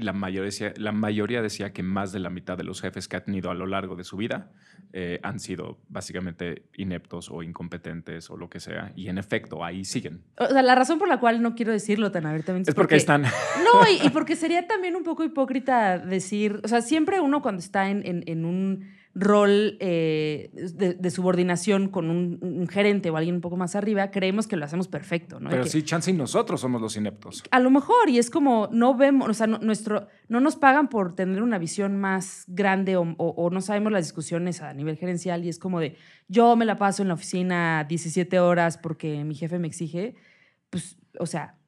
la mayoría, decía, la mayoría decía que más de la mitad de los jefes que ha tenido a lo largo de su vida eh, han sido básicamente ineptos o incompetentes o lo que sea. Y en efecto, ahí siguen. O sea, la razón por la cual no quiero decirlo tan abiertamente es porque, porque están. No, y, y, porque sería también un poco hipócrita decir. O sea, siempre uno cuando está en, en, en un rol eh, de, de, subordinación con un, un, gerente o alguien un poco más arriba, creemos que lo hacemos perfecto, ¿no? Pero que, sí, chance y nosotros somos los ineptos. A lo mejor, y es como, no vemos, o sea, no, nuestro, no nos pagan por tener una visión más grande o, o, o, no sabemos las discusiones a nivel gerencial y es como de, yo me la paso en la oficina 17 horas porque mi jefe me exige, pues, o sea,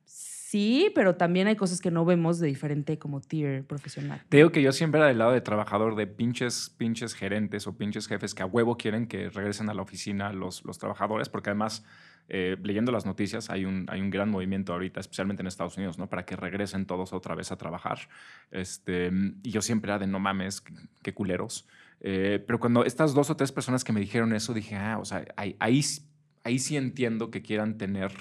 Sí, pero también hay cosas que no vemos de diferente como tier profesional. Te digo que yo siempre era del lado de trabajador de pinches, pinches gerentes o pinches jefes que a huevo quieren que regresen a la oficina los, los trabajadores, porque además, eh, leyendo las noticias, hay un, hay un gran movimiento ahorita, especialmente en Estados Unidos, ¿no? Para que regresen todos otra vez a trabajar. Este, y yo siempre era de no mames, qué culeros. Eh, pero cuando estas dos o tres personas que me dijeron eso, dije, ah, o sea, ahí, ahí, ahí sí entiendo que quieran tener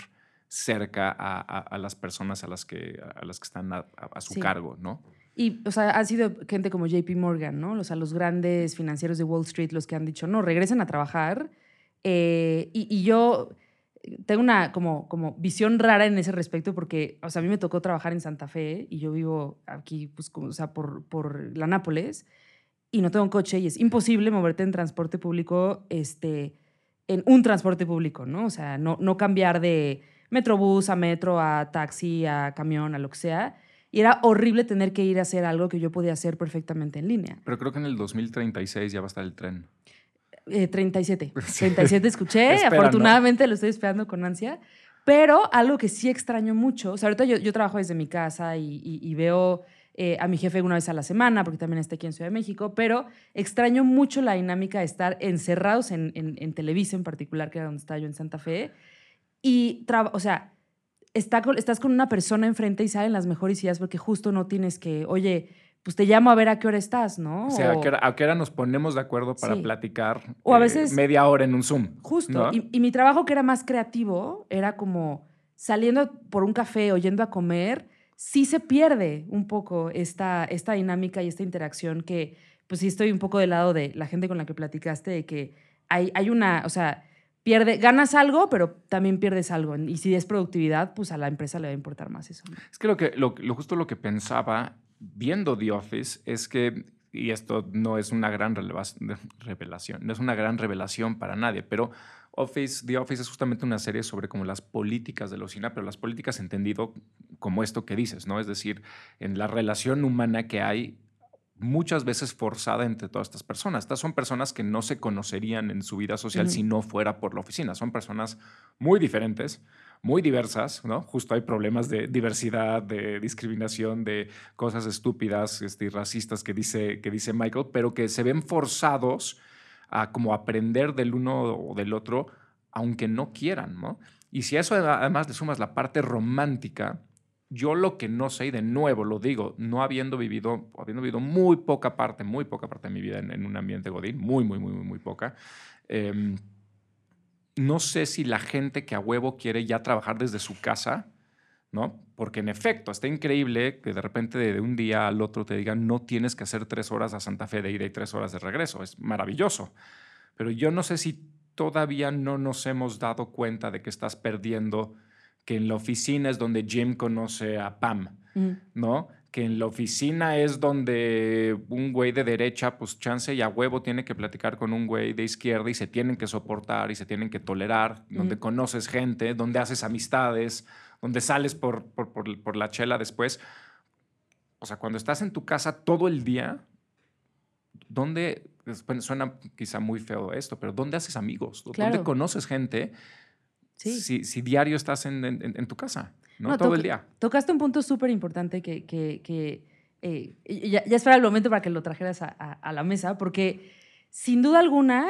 cerca a, a, a, las personas a las que, a las que están a, a su sí. cargo, ¿no? Y, o sea, han sido gente como JP Morgan, ¿no? O sea, los grandes financieros de Wall Street los que han dicho, no, regresen a trabajar. Eh, y, y, yo tengo una como, como visión rara en ese respecto porque, o sea, a mí me tocó trabajar en Santa Fe y yo vivo aquí, pues, como, o sea, por, por la Nápoles y no tengo un coche y es imposible moverte en transporte público, este, en un transporte público, ¿no? O sea, no, no cambiar de metrobús, a metro, a taxi, a camión, a lo que sea. Y era horrible tener que ir a hacer algo que yo podía hacer perfectamente en línea. Pero creo que en el 2036 ya va a estar el tren. Eh, 37. Sí. 37 escuché. Afortunadamente lo estoy esperando con ansia. Pero algo que sí extraño mucho, o sea, ahorita yo, yo trabajo desde mi casa y, y, y veo eh, a mi jefe una vez a la semana, porque también está aquí en Ciudad de México, pero extraño mucho la dinámica de estar encerrados en, en, en Televisa en particular, que era donde estaba yo en Santa Fe, y, o sea, está con, estás con una persona enfrente y salen las mejores ideas porque justo no tienes que, oye, pues te llamo a ver a qué hora estás, ¿no? O sea, ¿a, qué hora, ¿a, qué hora, nos ponemos de acuerdo para sí. platicar? O a veces... Eh, media hora en un Zoom. Justo. ¿no? Y, y, mi trabajo que era más creativo era como saliendo por un café o yendo a comer, sí se pierde un poco esta, esta dinámica y esta interacción que, pues sí estoy un poco del lado de la gente con la que platicaste, de que hay, hay una, o sea pierde, ganas algo, pero también pierdes algo. Y si es productividad, pues a la empresa le va a importar más eso. Es que lo que lo, lo, justo lo que pensaba viendo The Office es que, y esto no es una gran revelación, no es una gran revelación para nadie, pero Office, The Office es justamente una serie sobre como las políticas de la oficina, pero las políticas entendido como esto que dices, ¿no? Es decir, en la relación humana que hay muchas veces forzada entre todas estas personas. Estas son personas que no se conocerían en su vida social uh -huh. si no fuera por la oficina. Son personas muy diferentes, muy diversas, ¿no? Justo hay problemas de diversidad, de discriminación, de cosas estúpidas este, y racistas que dice, que dice Michael, pero que se ven forzados a como aprender del uno o del otro, aunque no quieran, ¿no? Y si a eso además le sumas la parte romántica, yo lo que no sé, y de nuevo lo digo, no habiendo vivido, habiendo vivido muy poca parte, muy poca parte de mi vida en, un ambiente godín, muy, muy, muy, muy, muy poca, eh, no sé si la gente que a huevo quiere ya trabajar desde su casa, ¿no? Porque en efecto, está increíble que de repente de un día al otro te digan no tienes que hacer tres horas a Santa Fe de ida y tres horas de regreso. Es maravilloso. Pero yo no sé si todavía no nos hemos dado cuenta de que estás perdiendo que en la oficina es donde Jim conoce a Pam, mm. ¿no? Que en la oficina es donde un güey de derecha, pues chance y a huevo tiene que platicar con un güey de izquierda y se tienen que soportar y se tienen que tolerar, mm. donde conoces gente, donde haces amistades, donde sales por, por, por, por la chela después. O sea, cuando estás en tu casa todo el día, ¿dónde, suena quizá muy feo esto, pero ¿dónde haces amigos? Claro. ¿Dónde conoces gente? Sí. Si, si, diario estás en, en, en tu casa, ¿no? no Todo to el día. Tocaste un punto súper importante que, que, que, eh, ya, ya espera el momento para que lo trajeras a, a- a la mesa, porque sin duda alguna,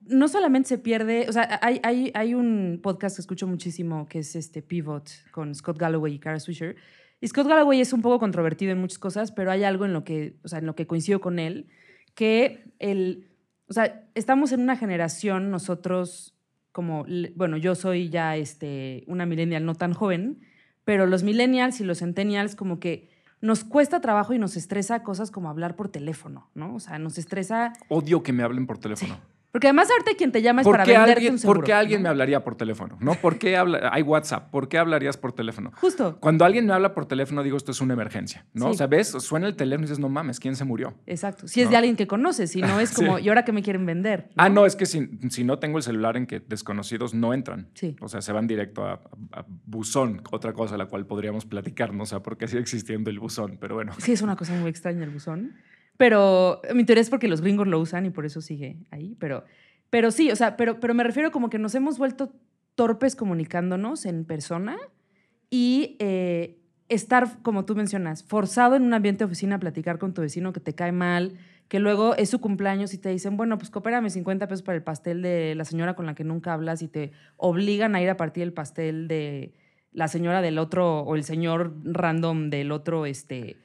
no solamente se pierde, o sea, hay, hay, hay un podcast que escucho muchísimo que es este Pivot con Scott Galloway y Kara Swisher. Y Scott Galloway es un poco controvertido en muchas cosas, pero hay algo en lo que, o sea, en lo que coincido con él, que el, o sea, estamos en una generación nosotros como, bueno, yo soy ya este, una millennial no tan joven, pero los millennials y los centennials como que nos cuesta trabajo y nos estresa cosas como hablar por teléfono, ¿no? O sea, nos estresa... Odio que me hablen por teléfono. Porque además ahorita quien te llama es ¿Por para qué, venderte alguien, un seguro. por qué alguien ¿no? me hablaría por teléfono? ¿No? ¿Por qué habla, hay WhatsApp? ¿Por qué hablarías por teléfono? Justo. Cuando alguien me habla por teléfono, digo, esto es una emergencia, ¿no? Sí. O sea, ves, suena el teléfono y dices, no mames, ¿quién se murió? Exacto. Si es de alguien que conoces, si no es como, Sí. ¿y ahora qué me quieren vender? Ah, no, es que si, si no tengo el celular en que desconocidos no entran. Sí. O sea, se van directo a, a- a buzón, otra cosa a la cual podríamos platicar, no o sea, porque sigue existiendo el buzón, pero bueno. Sí, es una cosa muy extraña el buzón. Pero mi teoría es porque los gringos lo usan y por eso sigue ahí. Pero, pero sí, o sea, pero, pero me refiero como que nos hemos vuelto torpes comunicándonos en persona y eh, estar, como tú mencionas, forzado en un ambiente de oficina a platicar con tu vecino que te cae mal, que luego es su cumpleaños y te dicen, bueno, pues coopérame 50 pesos para el pastel de la señora con la que nunca hablas y te obligan a ir a partir el pastel de la señora del otro o el señor random del otro, este,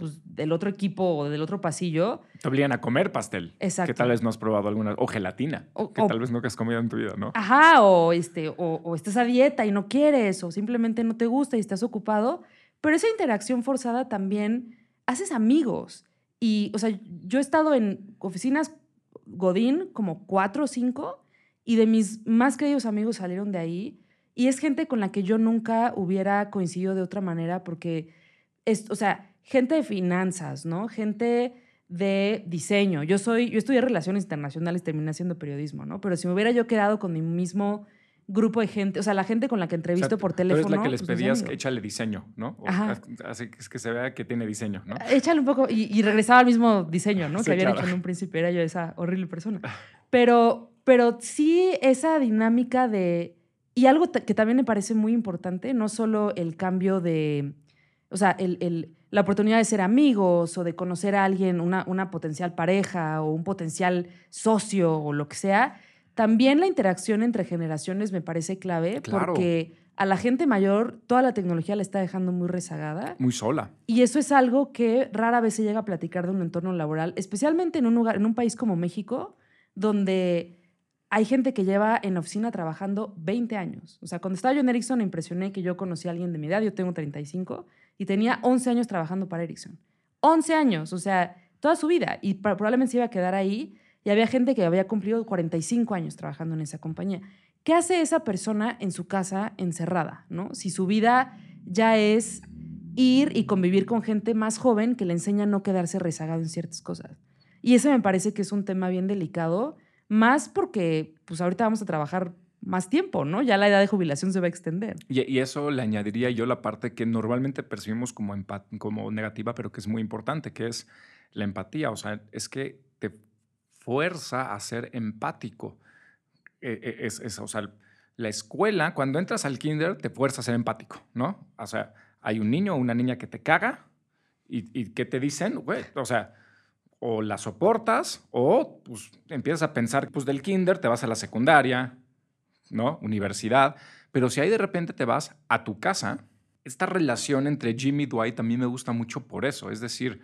pues del otro equipo o del otro pasillo. Te obligan a comer pastel. Exacto. Que tal vez no has probado alguna. O gelatina. O- que o- tal vez nunca has comido en tu vida, ¿no? Ajá, o, este, o, o estás a dieta y no quieres, o simplemente no te gusta y estás ocupado. Pero esa interacción forzada también haces amigos. Y, o sea, yo he estado en oficinas Godín como cuatro o cinco, y de mis más queridos amigos salieron de ahí. Y es gente con la que yo nunca hubiera coincidido de otra manera, porque, es, o sea, gente de finanzas, ¿no? Gente de diseño. Yo soy, yo estudié relaciones internacionales, terminé haciendo periodismo, ¿no? Pero si me hubiera yo quedado con mi mismo grupo de gente, o sea, la gente con la que O sea, entrevisto por teléfono. eres la que les pues, mis pedías, échale diseño, ¿no? O Ajá. Así que, es que se vea que tiene diseño, ¿no? Échale un poco y, y regresaba al mismo diseño, ¿no? Sí, que habían claro. hecho en un principio, era yo esa horrible persona. Pero, pero sí esa dinámica de... Y algo que también me parece muy importante, no solo el cambio de... O sea, el, el- la oportunidad de ser amigos o de conocer a alguien, una, una potencial pareja o un potencial socio o lo que sea, también la interacción entre generaciones me parece clave Claro. porque a la gente mayor toda la tecnología la está dejando muy rezagada. Muy sola. Y eso es algo que rara vez se llega a platicar de un entorno laboral, especialmente en un lugar, en un país como México, donde hay gente que lleva en la oficina trabajando 20 años. O sea, cuando estaba yo en Ericsson impresioné que yo conocí a alguien de mi edad, yo tengo 35, y tenía 11 años trabajando para Ericsson. 11 años, o sea, toda su vida. Y probablemente se iba a quedar ahí. Y había gente que había cumplido 45 años trabajando en esa compañía. ¿Qué hace esa persona en su casa encerrada? ¿no? Si su vida ya es ir y convivir con gente más joven que le enseña a no quedarse rezagado en ciertas cosas. Y ese me parece que es un tema bien delicado, más porque pues ahorita vamos a trabajar más tiempo, ¿no? Ya la edad de jubilación se va a extender. Y, y eso le añadiría yo la parte que normalmente percibimos como, como negativa, pero que es muy importante, que es la empatía. O sea, es que te fuerza a ser empático. Eh, es, es- o sea, la escuela, cuando entras al kinder, te fuerza a ser empático, ¿no? O sea, hay un niño o una niña que te caga y, y ¿qué te dicen? O sea, o la soportas o pues, empiezas a pensar, pues del kinder te vas a la secundaria, ¿no? Universidad. Pero si ahí de repente te vas a tu casa, esta relación entre Jimmy y Dwight a mí me gusta mucho por eso. Es decir,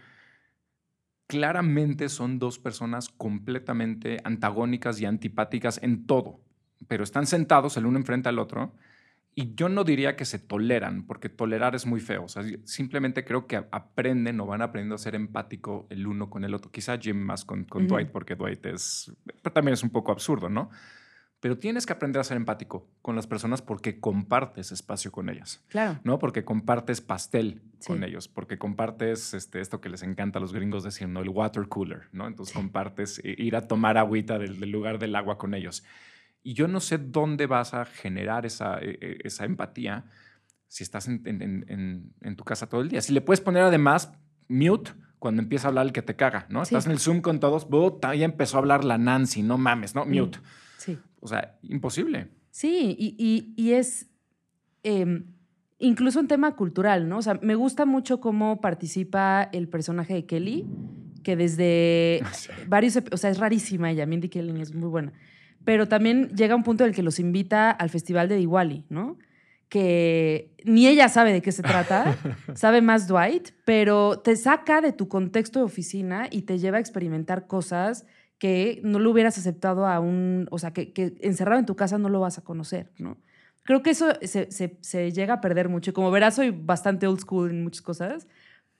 claramente son dos personas completamente antagónicas y antipáticas en todo, pero están sentados el uno enfrente al otro. Y yo no diría que se toleran, porque tolerar es muy feo. O sea, simplemente creo que aprenden o van aprendiendo a ser empático el uno con el otro. Quizá Jim más con, con. Dwight, porque Dwight es. Pero también es un poco absurdo, ¿no? Pero tienes que aprender a ser empático con las personas porque compartes espacio con ellas, Claro. ¿no? Porque compartes pastel con Sí. ellos, porque compartes este, esto que les encanta a los gringos decir, ¿no? El water cooler, ¿no? Entonces compartes eh, ir a tomar agüita del, del lugar del agua con ellos. Y yo no sé dónde vas a generar esa, eh, eh, esa empatía si estás en, en- en- en- tu casa todo el día. Si le puedes poner además mute cuando empieza a hablar el que te caga, ¿no? Sí. Estás en el Zoom con todos, ya empezó a hablar la Nancy, no mames, ¿no? Mm. Mute. Sí. O sea, imposible. Sí, y, y- y es... em, incluso un tema cultural, ¿no? O sea, me gusta mucho cómo participa el personaje de Kelly, que desde varios, o sea, es rarísima ella, Mindy Kelly es muy buena, pero también llega un punto en el que los invita al festival de Diwali, ¿no? que ni ella sabe de qué se trata, sabe más Dwight, pero te saca de tu contexto de oficina y te lleva a experimentar cosas que no lo hubieras aceptado a un, o sea, que, encerrado en tu casa no lo vas a conocer, ¿no? Creo que eso se, llega a perder mucho. Como verás, soy bastante old school en muchas cosas,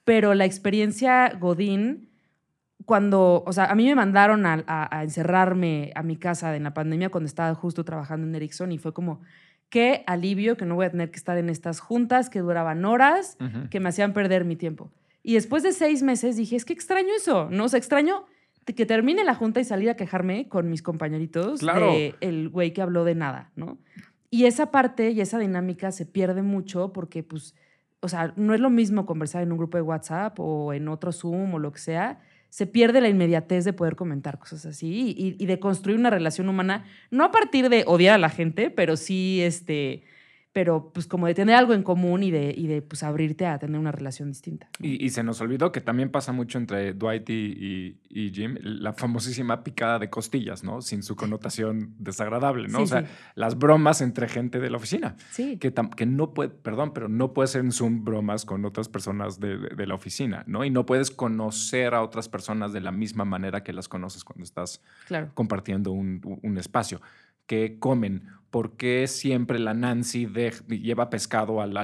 pero la experiencia Godín, cuando, o sea, a mí me mandaron a, a encerrarme a mi casa en la pandemia cuando estaba justo trabajando en Ericsson y fue como, qué alivio que no voy a tener que estar en estas juntas que duraban horas, que me hacían perder mi tiempo. Y después de seis meses dije, es que extraño eso, ¿no? O sea, extraño que termine la junta y salir a quejarme con mis compañeritos de el güey que habló de nada, ¿no? Y esa parte y esa dinámica se pierde mucho porque, pues, o sea, no es lo mismo conversar en un grupo de WhatsApp o en otro Zoom o lo que sea, se pierde la inmediatez de poder comentar cosas así y, de construir una relación humana, no a partir de odiar a la gente, pero sí este, pero pues como de tener algo en común y de, y de pues abrirte a tener una relación distinta. Y, se nos olvidó que también pasa mucho entre Dwight y, y, Jim, la famosísima picada de costillas, ¿no? Sin su connotación desagradable, ¿no? o sea, las bromas entre gente de la oficina. Sí. Que, que no puede, perdón, pero no puedes ser en Zoom bromas con otras personas de, de, la oficina, ¿no? Y no puedes conocer a otras personas de la misma manera que las conoces cuando estás compartiendo un, un espacio que comen. ¿Por qué siempre la Nancy lleva pescado al,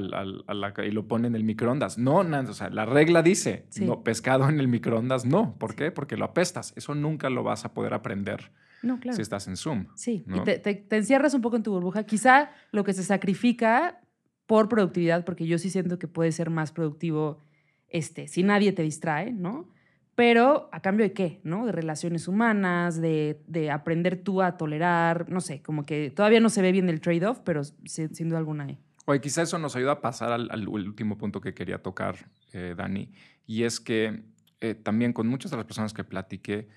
y lo pone en el microondas? No, Nancy, o sea, la regla dice, no, pescado en el microondas no. ¿Por qué? Porque lo apestas. Eso nunca lo vas a poder aprender si estás en Zoom. Sí, y te, encierras un poco en tu burbuja. Quizá lo que se sacrifica por productividad, porque yo sí siento que puede ser más productivo este, si nadie te distrae, ¿no? Pero a cambio de qué, ¿no? De relaciones humanas, de, aprender tú a tolerar, no sé, como que todavía no se ve bien el trade-off, pero sin, duda alguna hay. Oye, quizá eso nos ayuda a pasar al, último punto que quería tocar, eh, Dani, y es que eh, también con muchas de las personas que platiqué,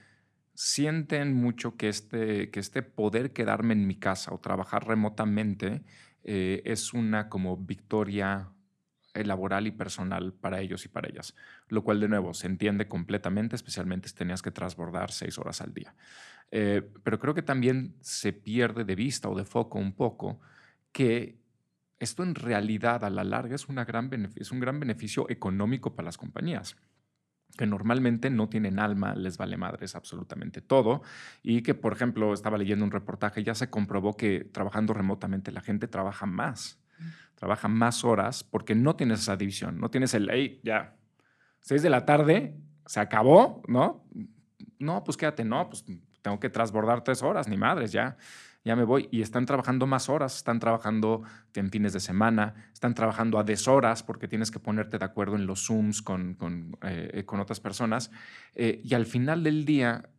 sienten mucho que este, que este poder quedarme en mi casa o trabajar remotamente eh, es una como victoria laboral y personal para ellos y para ellas, lo cual de nuevo se entiende completamente, especialmente si tenías que transbordar seis horas al día. Eh, pero creo que también se pierde de vista o de foco un poco que esto en realidad a la larga es, gran es un gran beneficio económico para las compañías que normalmente no tienen alma, les vale madres absolutamente todo, y que, por ejemplo, estaba leyendo un reportaje, ya se comprobó que trabajando remotamente la gente trabaja más trabaja más horas porque no tienes esa división, no tienes el, hey, ya, seis de la tarde, se acabó, ¿no? No, pues quédate, no, pues tengo que transbordar tres horas, ni madres, ya, ya me voy. Y están trabajando más horas, están trabajando en fines de semana, están trabajando a deshoras porque tienes que ponerte de acuerdo en los Zooms con, con, eh, con otras personas. Eh, y al final del día,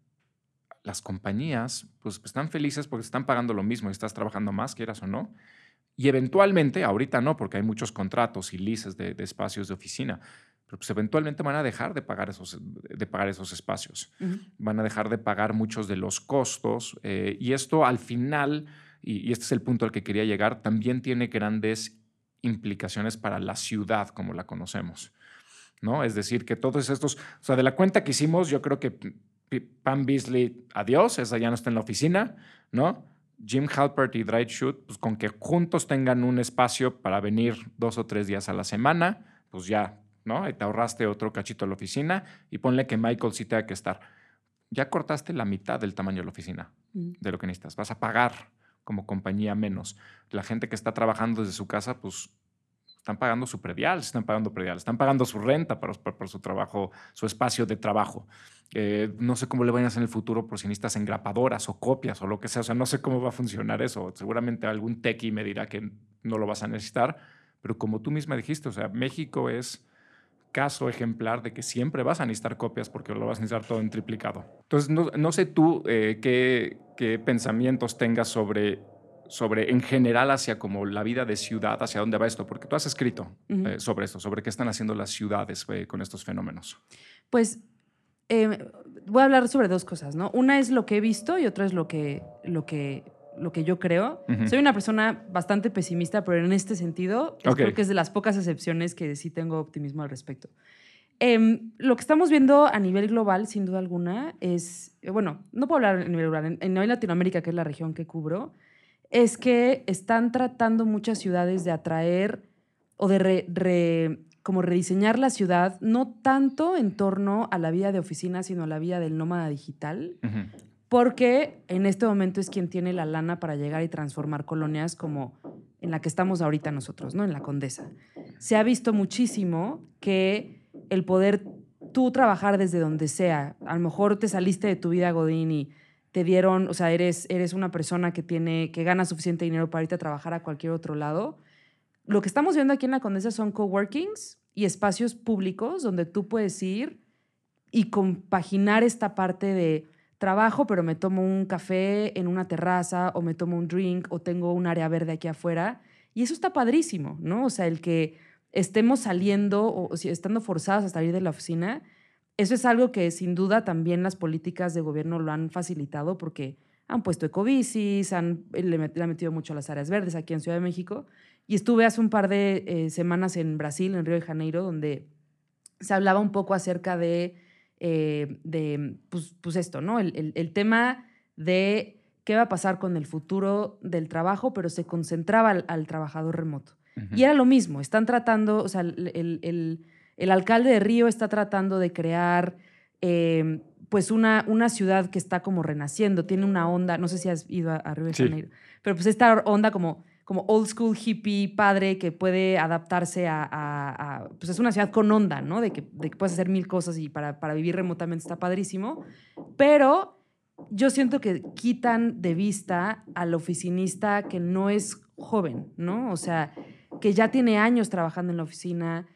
las compañías pues, están felices porque están pagando lo mismo y estás trabajando más, quieras o no. Y eventualmente, ahorita no, porque hay muchos contratos y leases de, espacios de oficina, pero pues eventualmente van a dejar de pagar esos, de pagar esos espacios. Van a dejar de pagar muchos de los costos. Eh, y esto al final, y, este es el punto al que quería llegar, también tiene grandes implicaciones para la ciudad como la conocemos. ¿no? Es decir, que todos estos, o sea, de la cuenta que hicimos, yo creo que Pam Beasley, adiós, esa ya no está en la oficina, ¿no? Jim Halpert y Dright Shoot, pues con que juntos tengan un espacio para venir dos o tres días a la semana, pues ya, ¿no? Y te ahorraste otro cachito a la oficina y ponle que Michael sí tenga que estar. Ya cortaste la mitad del tamaño de la oficina, mm. de lo que necesitas. Vas a pagar como compañía menos. La gente que está trabajando desde su casa, pues están pagando su predial, están pagando predial, están pagando su renta para su trabajo, su espacio de trabajo. Eh, no sé cómo le vayan a hacer en el futuro por si necesitas engrapadoras o copias o lo que sea. O sea, no sé cómo va a funcionar eso. Seguramente algún techie me dirá que no lo vas a necesitar. Pero como tú misma dijiste, o sea, México es caso ejemplar de que siempre vas a necesitar copias porque lo vas a necesitar todo en triplicado. Entonces, no, sé tú eh, qué, qué, pensamientos tengas sobre, sobre, en general, hacia como la vida de ciudad, hacia dónde va esto, porque tú has escrito eh, sobre esto, sobre qué están haciendo las ciudades con estos fenómenos. Pues Em, voy a hablar sobre dos cosas, ¿no? Una es lo que he visto y otra es lo que, lo que, lo que yo creo. Soy una persona bastante pesimista, pero en este sentido creo que es de las pocas excepciones que sí tengo optimismo al respecto. Em, lo que estamos viendo a nivel global, sin duda alguna, es, eh, bueno, no puedo hablar a nivel global, en, nivel Latinoamérica, que es la región que cubro, es que están tratando muchas ciudades de atraer o de como rediseñar la ciudad, no tanto en torno a la vida de oficina, sino a la vida del nómada digital, porque en este momento es quien tiene la lana para llegar y transformar colonias como en la que estamos ahorita nosotros, ¿no? En la Condesa. Se ha visto muchísimo que el poder tú trabajar desde donde sea, a lo mejor te saliste de tu vida Godín y te dieron, o sea, eres, eres una persona que tiene, que gana suficiente dinero para irte a trabajar a cualquier otro lado. Lo que estamos viendo aquí en la Condesa son coworkings y espacios públicos donde tú puedes ir y compaginar esta parte de trabajo, pero me tomo un café en una terraza o me tomo un drink o tengo un área verde aquí afuera. Y eso está padrísimo, ¿no? O sea, el que estemos saliendo o, estando forzados a salir de la oficina, eso es algo que sin duda también las políticas de gobierno lo han facilitado porque han puesto ecobicis, han, le, han metido mucho a las áreas verdes aquí en Ciudad de México. Y estuve hace un par de eh, semanas en Brasil, en Río de Janeiro, donde se hablaba un poco acerca de, eh, de pues, pues, esto, ¿no? El, el, tema de qué va a pasar con el futuro del trabajo, pero se concentraba al trabajador remoto. Y era lo mismo, están tratando, o sea, el, alcalde de Río está tratando de crear eh, pues una, una ciudad que está como renaciendo, tiene una onda, no sé si has ido a, Río de Janeiro, pero pues esta onda como, como old school hippie padre que puede adaptarse a, pues es una ciudad con onda, ¿no? De que, de que puedes hacer mil cosas y para, para vivir remotamente está padrísimo, pero yo siento que quitan de vista al oficinista que no es joven, ¿no? O sea, que ya tiene años trabajando en la oficina.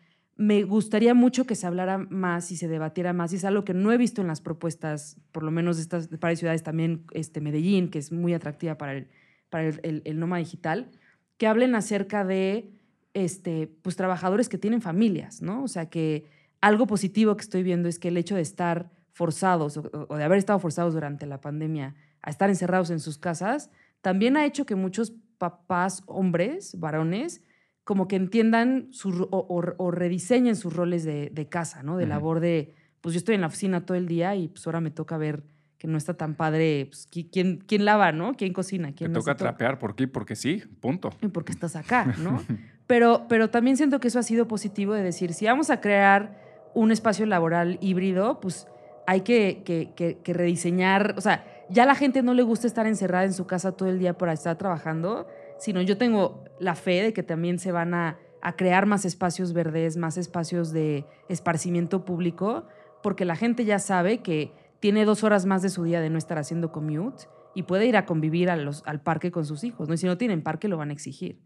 Me gustaría mucho que se hablara más y se debatiera más. Y es algo que no he visto en las propuestas, por lo menos estas ciudades, también este, Medellín, que es muy atractiva para el, para el, el, Noma Digital, que hablen acerca de este, pues, trabajadores que tienen familias, ¿no? O sea, que algo positivo que estoy viendo es que el hecho de estar forzados o de haber estado forzados durante la pandemia a estar encerrados en sus casas, también ha hecho que muchos papás, hombres, varones, como que entiendan su, o, rediseñen sus roles de, casa, ¿no? De labor de, pues yo estoy en la oficina todo el día y pues ahora me toca ver que no está tan padre, pues, ¿quién, quién lava, ¿no? ¿Quién cocina? ¿Quién Te toca trapear por qué, porque sí, punto. Y porque estás acá, ¿no? pero, pero también siento que eso ha sido positivo de decir, si vamos a crear un espacio laboral híbrido, pues hay que, que, que rediseñar, o sea, ya a la gente no le gusta estar encerrada en su casa todo el día para estar trabajando, sino yo tengo la fe de que también se van a, crear más espacios verdes, más espacios de esparcimiento público, porque la gente ya sabe que tiene dos horas más de su día de no estar haciendo commute y puede ir a convivir a los, al parque con sus hijos. ¿no? Y si no tienen parque, lo van a exigir.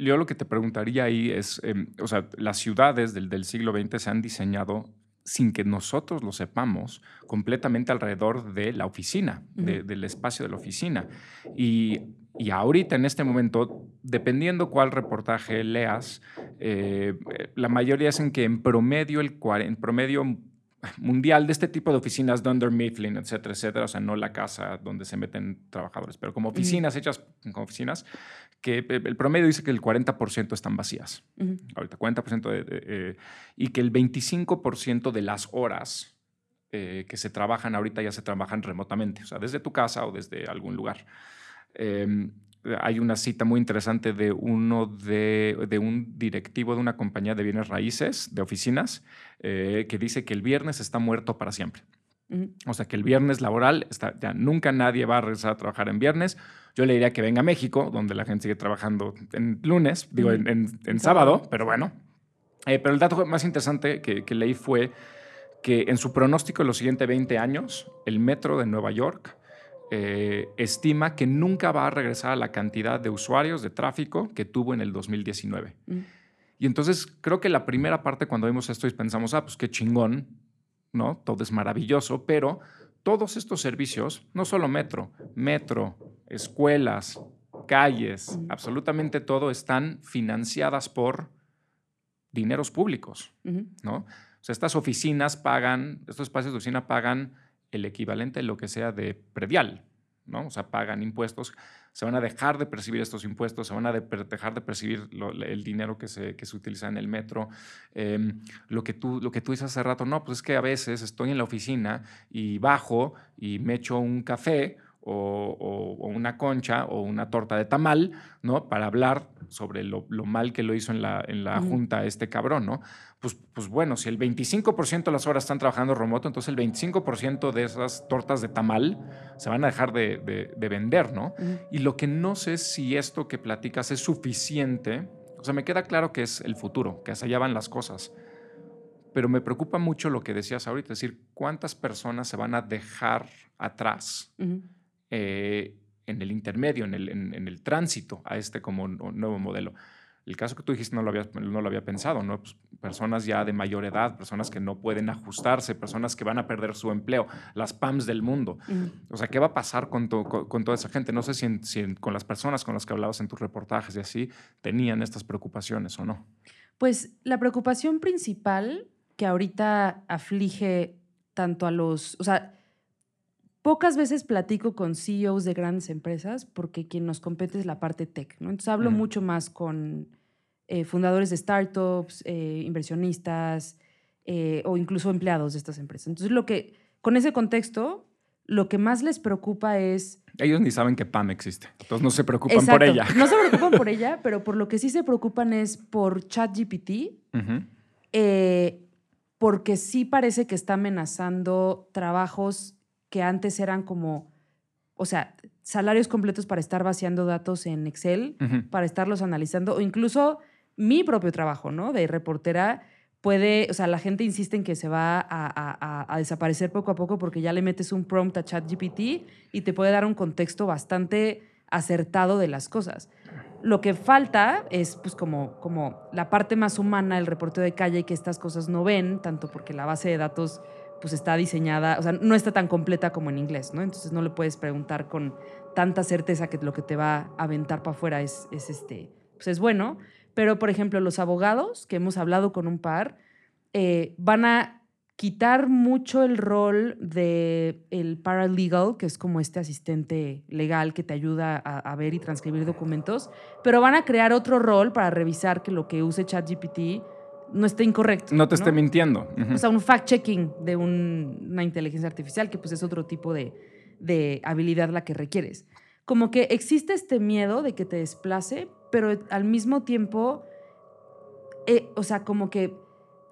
yo lo que te preguntaría ahí es, em, o sea, las ciudades del, del siglo XX se han diseñado sin que nosotros lo sepamos, completamente alrededor de la oficina, del espacio de la oficina. Y, y, ahorita, en este momento, dependiendo cuál reportaje leas, eh, la mayoría es en que en promedio, el, en promedio mundial de este tipo de oficinas, Dunder Mifflin, etcétera, etcétera, o sea, no la casa donde se meten trabajadores, pero como oficinas hechas como oficinas, que el promedio dice que el 40% están vacías. Ahorita, 40% de, eh, y que el 25% de las horas eh, que se trabajan ahorita ya se trabajan remotamente, o sea, desde tu casa o desde algún lugar. Em, hay una cita muy interesante de uno de, de, un directivo de una compañía de bienes raíces, de oficinas, eh, que dice que el viernes está muerto para siempre. O sea que el viernes laboral, está, ya nunca nadie va a regresar a trabajar en viernes. Yo le diría que venga a México, donde la gente sigue trabajando en lunes, digo, en, en, sábado, pero bueno. Eh, pero el dato más interesante que, que leí fue que en su pronóstico de los siguientes 20 años, el metro de Nueva York eh, estima que nunca va a regresar a la cantidad de usuarios de tráfico que tuvo en el 2019. Mm. Y entonces creo que la primera parte cuando vimos esto y pensamos, ah, pues qué chingón, ¿no? Todo es maravilloso, pero todos estos servicios, no solo metro, metro, escuelas, calles, mm. absolutamente todo están financiadas por dineros públicos, ¿no? O sea, estas oficinas pagan, estos espacios de oficina pagan el equivalente lo que sea de predial. ¿no? O sea, pagan impuestos, se van a dejar de percibir estos impuestos, se van a dejar de percibir el dinero que se, que se utiliza en el metro. Em, lo, que tú, lo que tú dices hace rato, no, pues es que a veces estoy en la oficina y bajo y me echo un café o, una concha o una torta de tamal, ¿no? Para hablar sobre lo, mal que lo hizo en la, en la junta este cabrón, ¿no? Pues, pues bueno, si el 25% de las horas están trabajando remoto, entonces el 25% de esas tortas de tamal se van a dejar de, vender, ¿no? Y lo que no sé es si esto que platicas es suficiente, o sea, me queda claro que es el futuro, que hacia allá van las cosas. Pero me preocupa mucho lo que decías ahorita, es decir, cuántas personas se van a dejar atrás eh, en el intermedio, en el, en, el, tránsito a este como nuevo modelo. El caso que tú dijiste no lo había, no lo había pensado, ¿no? Pues, personas ya de mayor edad, personas que no pueden ajustarse, personas que van a perder su empleo, las PAMs del mundo. O sea, ¿qué va a pasar con, con, toda esa gente? No sé si, si con las personas con las que hablabas en tus reportajes y así tenían estas preocupaciones o no. Pues la preocupación principal que ahorita aflige tanto a los, o sea, Pocas veces platico con CEOs de grandes empresas porque quien nos compete es la parte tech, ¿no? Entonces hablo mucho más con eh, fundadores de startups, eh, inversionistas eh, o incluso empleados de estas empresas. Entonces lo que, con ese contexto, lo que más les preocupa es... Ellos ni saben que PAM existe, entonces no se preocupan por ella. No se preocupan por ella, pero por lo que sí se preocupan es por ChatGPT, porque sí parece que está amenazando trabajos que antes eran como, o sea, salarios completos para estar vaciando datos en Excel, para estarlos analizando, o incluso mi propio trabajo, ¿no? De reportera puede, o sea, la gente insiste en que se va a, desaparecer poco a poco porque ya le metes un prompt a ChatGPT y te puede dar un contexto bastante acertado de las cosas. Lo que falta es pues como, como la parte más humana, el reporteo de calle y que estas cosas no ven, tanto porque la base de datos pues está diseñada, o sea, no está tan completa como en inglés, ¿no? Entonces no le puedes preguntar con tanta certeza que lo que te va a aventar para afuera es, es, este, pues es bueno. Pero, por ejemplo, los abogados, que hemos hablado con un par, eh, van a quitar mucho el rol de el paralegal, que es como este asistente legal que te ayuda a, a, ver y transcribir documentos, pero van a crear otro rol para revisar que lo que use ChatGPT no esté incorrecto. No te esté mintiendo. O sea, un fact-checking de una inteligencia artificial, que pues es otro tipo de, habilidad la que requieres. Como que existe este miedo de que te desplace, pero al mismo tiempo, eh, o sea, como que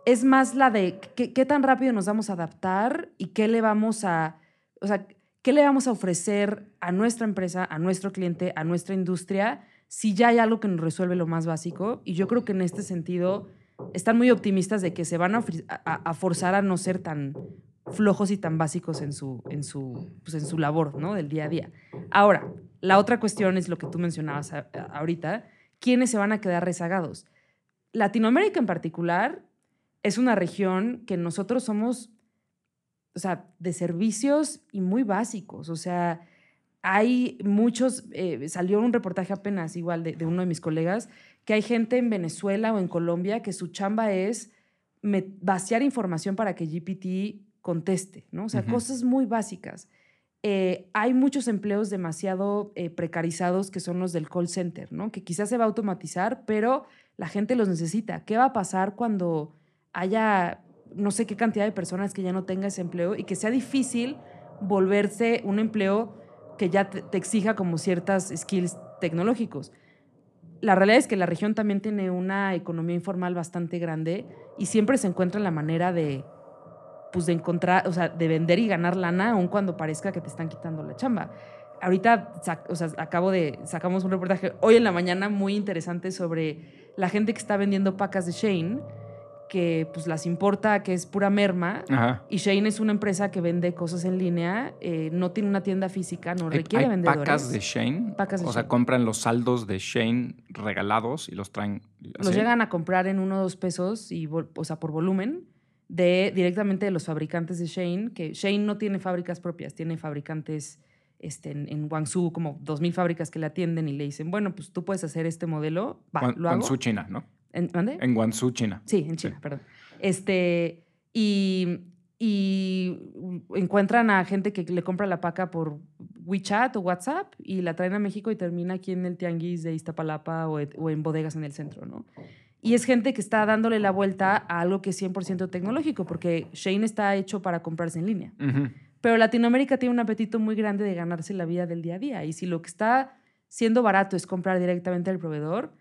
es más la de qué, qué, tan rápido nos vamos a adaptar y qué le vamos a, o sea, qué le vamos a ofrecer a nuestra empresa, a nuestro cliente, a nuestra industria, si ya hay algo que nos resuelve lo más básico. Y yo creo que en este sentido están muy optimistas de que se van a, forzar a no ser tan flojos y tan básicos en su, en su, pues en su labor ¿no? del día a día. Ahora, la otra cuestión es lo que tú mencionabas ahorita, ¿quiénes se van a quedar rezagados? Latinoamérica en particular es una región que nosotros somos, o sea, de servicios y muy básicos, o sea, hay muchos, eh, salió un reportaje apenas igual de, uno de mis colegas que hay gente en Venezuela o en Colombia que su chamba es vaciar información para que GPT conteste, ¿no? O sea, cosas muy básicas. Eh, hay muchos empleos demasiado eh, precarizados que son los del call center, ¿no? Que quizás se va a automatizar, pero la gente los necesita. ¿Qué va a pasar cuando haya no sé qué cantidad de personas que ya no tenga ese empleo y que sea difícil volverse un empleo que ya te exija como ciertas skills tecnológicos? La realidad es que la región también tiene una economía informal bastante grande y siempre se encuentra la manera de, pues de encontrar, o sea, de vender y ganar lana, aun cuando parezca que te están quitando la chamba. Ahorita, o sea, acabo de, sacamos un reportaje hoy en la mañana muy interesante sobre la gente que está vendiendo pacas de Shane que pues las importa, que es pura merma. Y Shane es una empresa que vende cosas en línea, eh, no tiene una tienda física, no requiere hay vendedores. Pacas de Shane. o sea, compran los saldos de Shane regalados y los traen. Los llegan a comprar en uno o dos pesos, y, o sea, por volumen, de, directamente de los fabricantes de Shane, que Shane no tiene fábricas propias, tiene fabricantes este, en, Guangzhou, como 2.000 fábricas que le atienden y le dicen, bueno, pues tú puedes hacer este modelo, va, lo hago. Guangzhou, China, ¿no? ¿En, ¿dónde? En Guangzhou, China. Sí, en China, perdón. Este, y, y encuentran a gente que le compra la paca por WeChat o WhatsApp y la traen a México y termina aquí en el tianguis de Iztapalapa o, o en bodegas en el centro, ¿no? Y es gente que está dándole la vuelta a algo que es 100% tecnológico, porque Shane está hecho para comprarse en línea. Ujú. Pero Latinoamérica tiene un apetito muy grande de ganarse la vida del día a día. Y si lo que está siendo barato es comprar directamente al proveedor,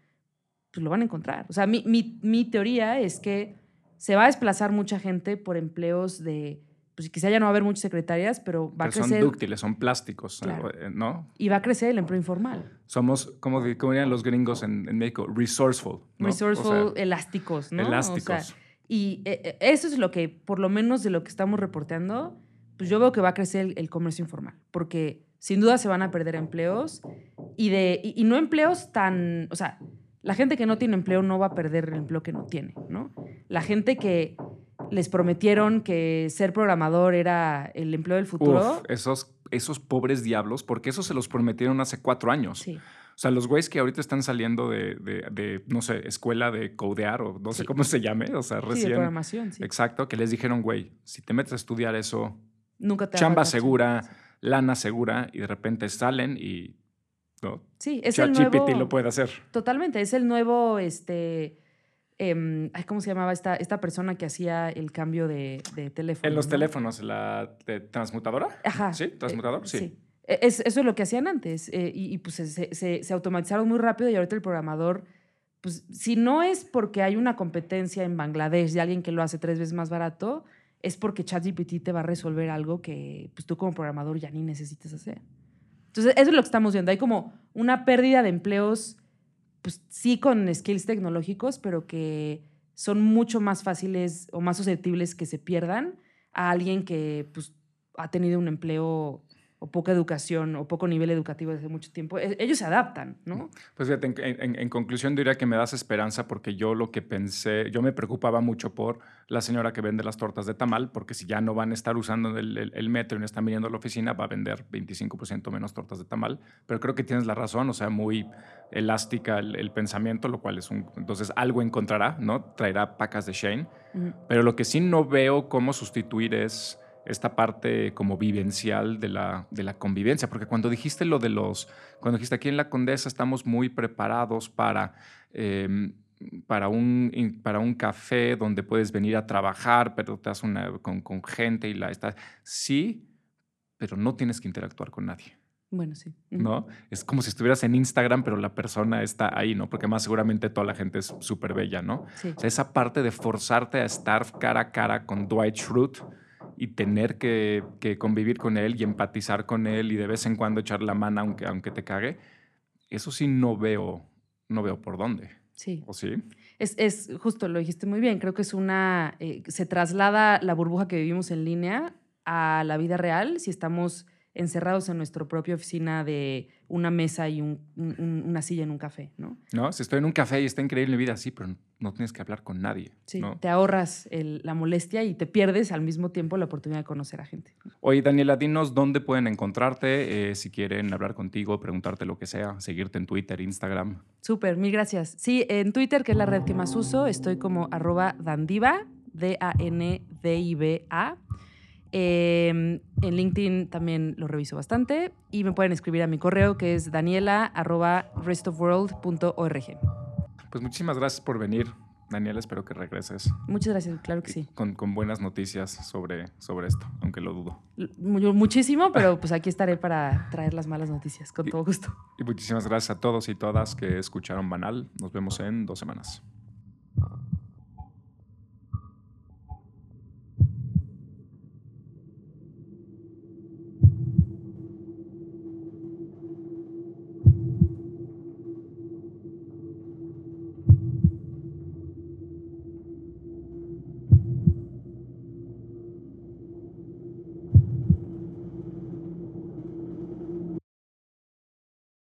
pues lo van a encontrar. O sea, mi, mi- mi teoría es que se va a desplazar mucha gente por empleos de, pues quizá ya no va a haber muchas secretarias, pero va Pero a son crecer dúctiles, son plásticos, Claro. eh, ¿no? y va a crecer el empleo informal. Somos, como, di- como dirían los gringos en, en México, resourceful. ¿no? O sea, Resourceful, elásticos, ¿no? O sea, elásticos. y eh, eh, eso es lo que, por lo menos de lo que estamos reporteando, pues yo veo que va a crecer el, el comercio informal, porque sin duda se van a perder empleos y, de, y, y no empleos tan, o sea, la gente que no tiene empleo no va a perder el empleo que no tiene, ¿no? La gente que les prometieron que ser programador era el empleo del futuro. Uf, esos, esos pobres diablos, porque eso se los prometieron hace cuatro años. Sí, O sea, los güeyes que ahorita están saliendo de, de- de, no sé, escuela de codear o no sé cómo se llame, o sea, sí, de recién. programación, sí. Exacto, que les dijeron, güey, si te metes a estudiar eso, Nunca te chamba segura, lana segura, y de repente salen y. ¿no? Sí, es el ChatGPT nuevo... lo puede hacer. Totalmente, es el nuevo, este, ay, ¿cómo se llamaba esta, esta persona que hacía el cambio de, de teléfono? En los ¿no? teléfonos, la de transmutadora. Ajá. ¿Sí? ¿Transmutador? Eh, Sí. E- Es, eso es lo que hacían antes eh, y, y, pues se, se- se automatizaron muy rápido y ahorita el programador, pues si no es porque hay una competencia en Bangladesh de alguien que lo hace tres veces más barato, es porque ChatGPT te va a resolver algo que pues, tú como programador ya ni necesitas hacer. Entonces, eso es lo que estamos viendo. Hay como una pérdida de empleos, pues sí con skills tecnológicos, pero que son mucho más fáciles o más susceptibles que se pierdan a alguien que pues, ha tenido un empleo o poca educación o poco nivel educativo desde mucho tiempo. E- Ellos se adaptan, ¿no? Pues fíjate, en, en- en conclusión diría que me das esperanza porque yo lo que pensé, yo me preocupaba mucho por la señora que vende las tortas de tamal, porque si ya no van a estar usando el, el- el metro y no están viniendo a la oficina, va a vender 25% menos tortas de tamal. Pero creo que tienes la razón, o sea, muy elástica el, el pensamiento, lo cual es un... Entonces algo encontrará, ¿no? Traerá pacas de Shane. Pero lo que sí no veo cómo sustituir es esta parte como vivencial de la, de la convivencia, porque cuando dijiste lo de los, cuando dijiste aquí en la Condesa estamos muy preparados para, eh, para, un, para un café donde puedes venir a trabajar, pero te das una, con, con gente y la estás, sí, pero no tienes que interactuar con nadie. Bueno, sí. ¿no? Es como si estuvieras en Instagram, pero la persona está ahí, ¿no? Porque más seguramente toda la gente es súper bella, ¿no? Sí. O sea, esa parte de forzarte a estar cara a cara con Dwight Schrute y tener que, que convivir con él y empatizar con él y de vez en cuando echar la mano aunque, aunque te cague, eso sí no veo, no veo por dónde. Sí. ¿O sí? Es, es justo, lo dijiste muy bien. Creo que es una. eh, se traslada la burbuja que vivimos en línea a la vida real si estamos encerrados en nuestra propia oficina de una mesa y un- un- un- una silla en un café, ¿no? ¿No? Si estoy en un café y está increíble mi vida, sí, pero no tienes que hablar con nadie. Sí, ¿no? te ahorras el- la molestia y te pierdes al mismo tiempo la oportunidad de conocer a gente. Oye, Daniela, dinos dónde pueden encontrarte, eh, si quieren hablar contigo, preguntarte lo que sea, seguirte en Twitter, Instagram. Súper, mil gracias. Sí, en Twitter, que es la red que más uso, estoy como arroba dandiva, D-A-N-D-I-B-A. Eh, en LinkedIn también lo reviso bastante y me pueden escribir a mi correo que es daniela arroba restofworld.org. Pues muchísimas gracias por venir, Daniela. Espero que regreses Muchas gracias, claro que sí. con, con buenas noticias sobre, sobre esto, aunque lo dudo. Muchísimo, pero pues aquí estaré para traer las malas noticias, con todo gusto. Y muchísimas gracias a todos y todas que escucharon Banal. Nos vemos en dos semanas.